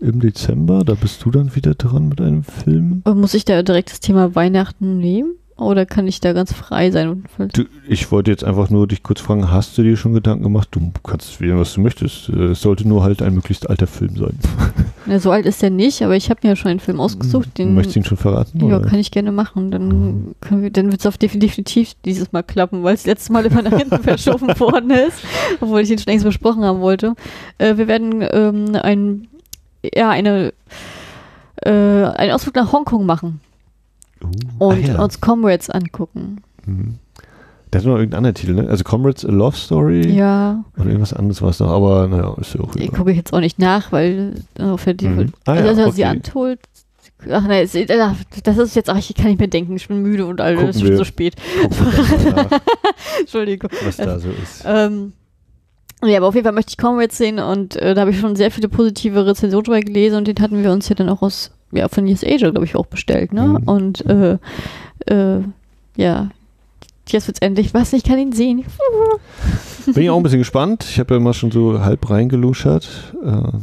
im Dezember, da bist du dann wieder dran mit einem Film. Und Muss ich da direkt das Thema Weihnachten nehmen? Oder kann ich da ganz frei sein? Und Du, ich wollte jetzt einfach nur dich kurz fragen, hast du dir schon Gedanken gemacht? Du kannst wählen, was du möchtest. Äh, Es sollte nur halt ein möglichst alter Film sein. ja, so alt ist der nicht, aber ich habe mir ja schon einen Film ausgesucht, den Möchtest du ihn schon verraten? ja, oder? kann ich gerne machen. Dann, können wir- dann wird es auf defin- definitiv dieses Mal klappen, weil es letztes Mal immer nach hinten verschoben worden ist, obwohl ich ihn schon längst besprochen haben wollte. Äh, wir werden ähm, ein, ja, eine, äh, einen Ausflug nach Hongkong machen Uh, und ah, ja. uns Comrades angucken. Mhm. Der hat noch irgendeinen anderen Titel, ne? Also Comrades A Love Story Ja, und irgendwas anderes war es noch, aber naja, ist ja auch egal. gucke ich jetzt auch nicht nach, weil äh, auf der die, Mhm. Ah ja, also, sie okay. antholt. Ach nein, äh, das ist jetzt, ach, ich kann nicht mehr denken, ich bin müde und alles, es ist schon so spät. Entschuldigung. was da so ist. Ähm, ja, aber auf jeden Fall möchte ich Comrades sehen und äh, da habe ich schon sehr viele positive Rezensionen drüber gelesen und den hatten wir uns ja dann auch aus, ja, von Yes Asia, glaube ich, auch bestellt, ne? Mhm. Und äh, äh, ja, jetzt wird's endlich was, ich kann ihn sehen. Bin ich auch ein bisschen gespannt. Ich habe ja mal schon so halb reingeluschert. Äh,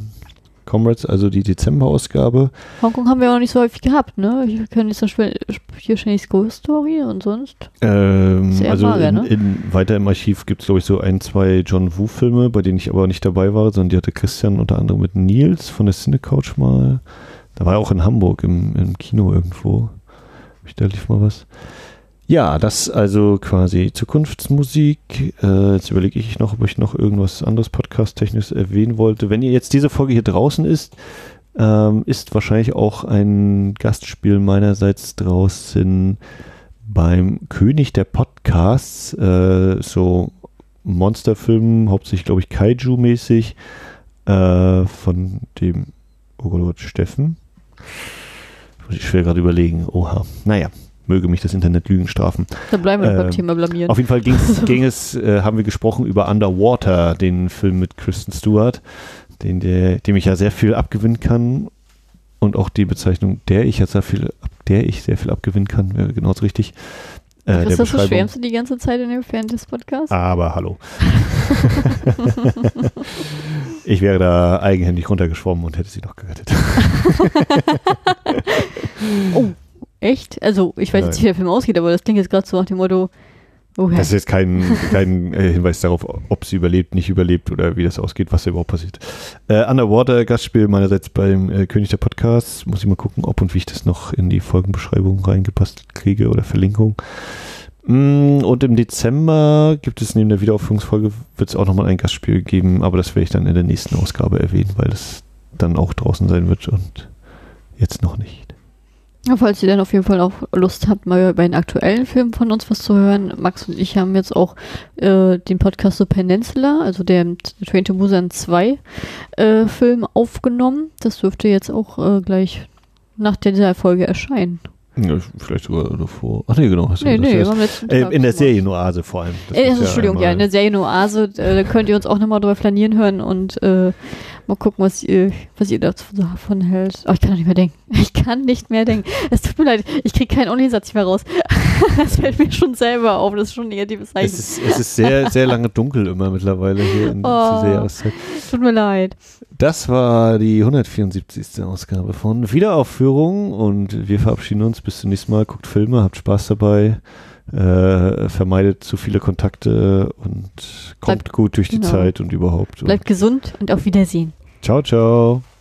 Comrades, also die Dezember-Ausgabe. Hongkong haben wir auch nicht so häufig gehabt, ne? Wir können jetzt zum Beispiel hier Chinese Ghost Story und sonst. Ähm, also mager, in, ne? in, weiter im Archiv gibt es, glaube ich, so ein, zwei John Woo-Filme, bei denen ich aber nicht dabei war, sondern die hatte Christian unter anderem mit Nils von der Cinecouch mal. Da war er auch in Hamburg im, im Kino irgendwo. Da lief mal was. Ja, das also quasi Zukunftsmusik. Äh, jetzt überlege ich noch, ob ich noch irgendwas anderes podcast-technisches erwähnen wollte. Wenn ihr jetzt diese Folge hier draußen ist, ähm, ist wahrscheinlich auch ein Gastspiel meinerseits draußen beim König der Podcasts, äh, so Monsterfilmen, hauptsächlich glaube ich Kaiju-mäßig, äh, von dem, oh Gott, Steffen. Muss ich schwer gerade überlegen. Oha. Naja, möge mich das Internet Lügen strafen. Da bleiben wir beim Ähm, Thema blamieren. Auf jeden Fall ging es, äh, haben wir gesprochen über Underwater, den Film mit Kristen Stewart, den, der, dem ich ja sehr viel abgewinnen kann. Und auch die Bezeichnung, der ich ja sehr viel, der ich sehr viel abgewinnen kann, wäre genauso richtig. Äh, der Ist das schwärmst du die ganze Zeit in dem Fan des Podcasts? Aber hallo. ich wäre da eigenhändig runtergeschwommen und hätte sie noch gerettet. Oh, echt? Also, ich weiß jetzt nicht, wie der Film ausgeht, aber das klingt jetzt gerade so nach dem Motto, oh, Das ist jetzt kein, kein äh, Hinweis darauf, ob sie überlebt, nicht überlebt oder wie das ausgeht, was da überhaupt passiert. Äh, Underwater, Gastspiel meinerseits beim äh, König der Podcasts. Muss ich mal gucken, ob und wie ich das noch in die Folgenbeschreibung reingepasst kriege oder Verlinkung. Mm, Und im Dezember gibt es neben der Wiederaufführungsfolge, wird es auch nochmal ein Gastspiel geben, aber das werde ich dann in der nächsten Ausgabe erwähnen, weil das dann auch draußen sein wird und jetzt noch nicht. Falls ihr dann auf jeden Fall auch Lust habt, mal bei den aktuellen Filmen von uns was zu hören, Max und ich haben jetzt auch äh, den Podcast The Peninsula, also der Train to Busan 2 äh, Film aufgenommen. Das dürfte jetzt auch äh, gleich nach dieser Folge erscheinen. Ja, vielleicht sogar davor. Ach nee, genau. Hast du Nee, nee, das- letzten äh, in der. Serienoase vor allem. Das Äh, Entschuldigung, ja, in einmal- der Serienoase, äh, da könnt ihr uns auch nochmal drüber flanieren hören und äh, mal gucken, was ihr, was ihr davon hält. Oh, ich kann doch nicht mehr denken. Ich kann nicht mehr denken. Es tut mir leid, ich kriege keinen Uni-Satz mehr raus. das fällt mir schon selber auf, das ist schon ein negatives Zeichen. Es ist, es ist sehr, sehr lange dunkel immer mittlerweile hier in Oh. dieser Jahreszeit. Tut mir leid. Das war die 174. Ausgabe von Wiederaufführung und wir verabschieden uns. Bis zum nächsten Mal. Guckt Filme, habt Spaß dabei, äh, vermeidet zu viele Kontakte und kommt Bleibt- gut durch die genau. Zeit und überhaupt. Bleibt gesund und auf Wiedersehen. Ciao, ciao.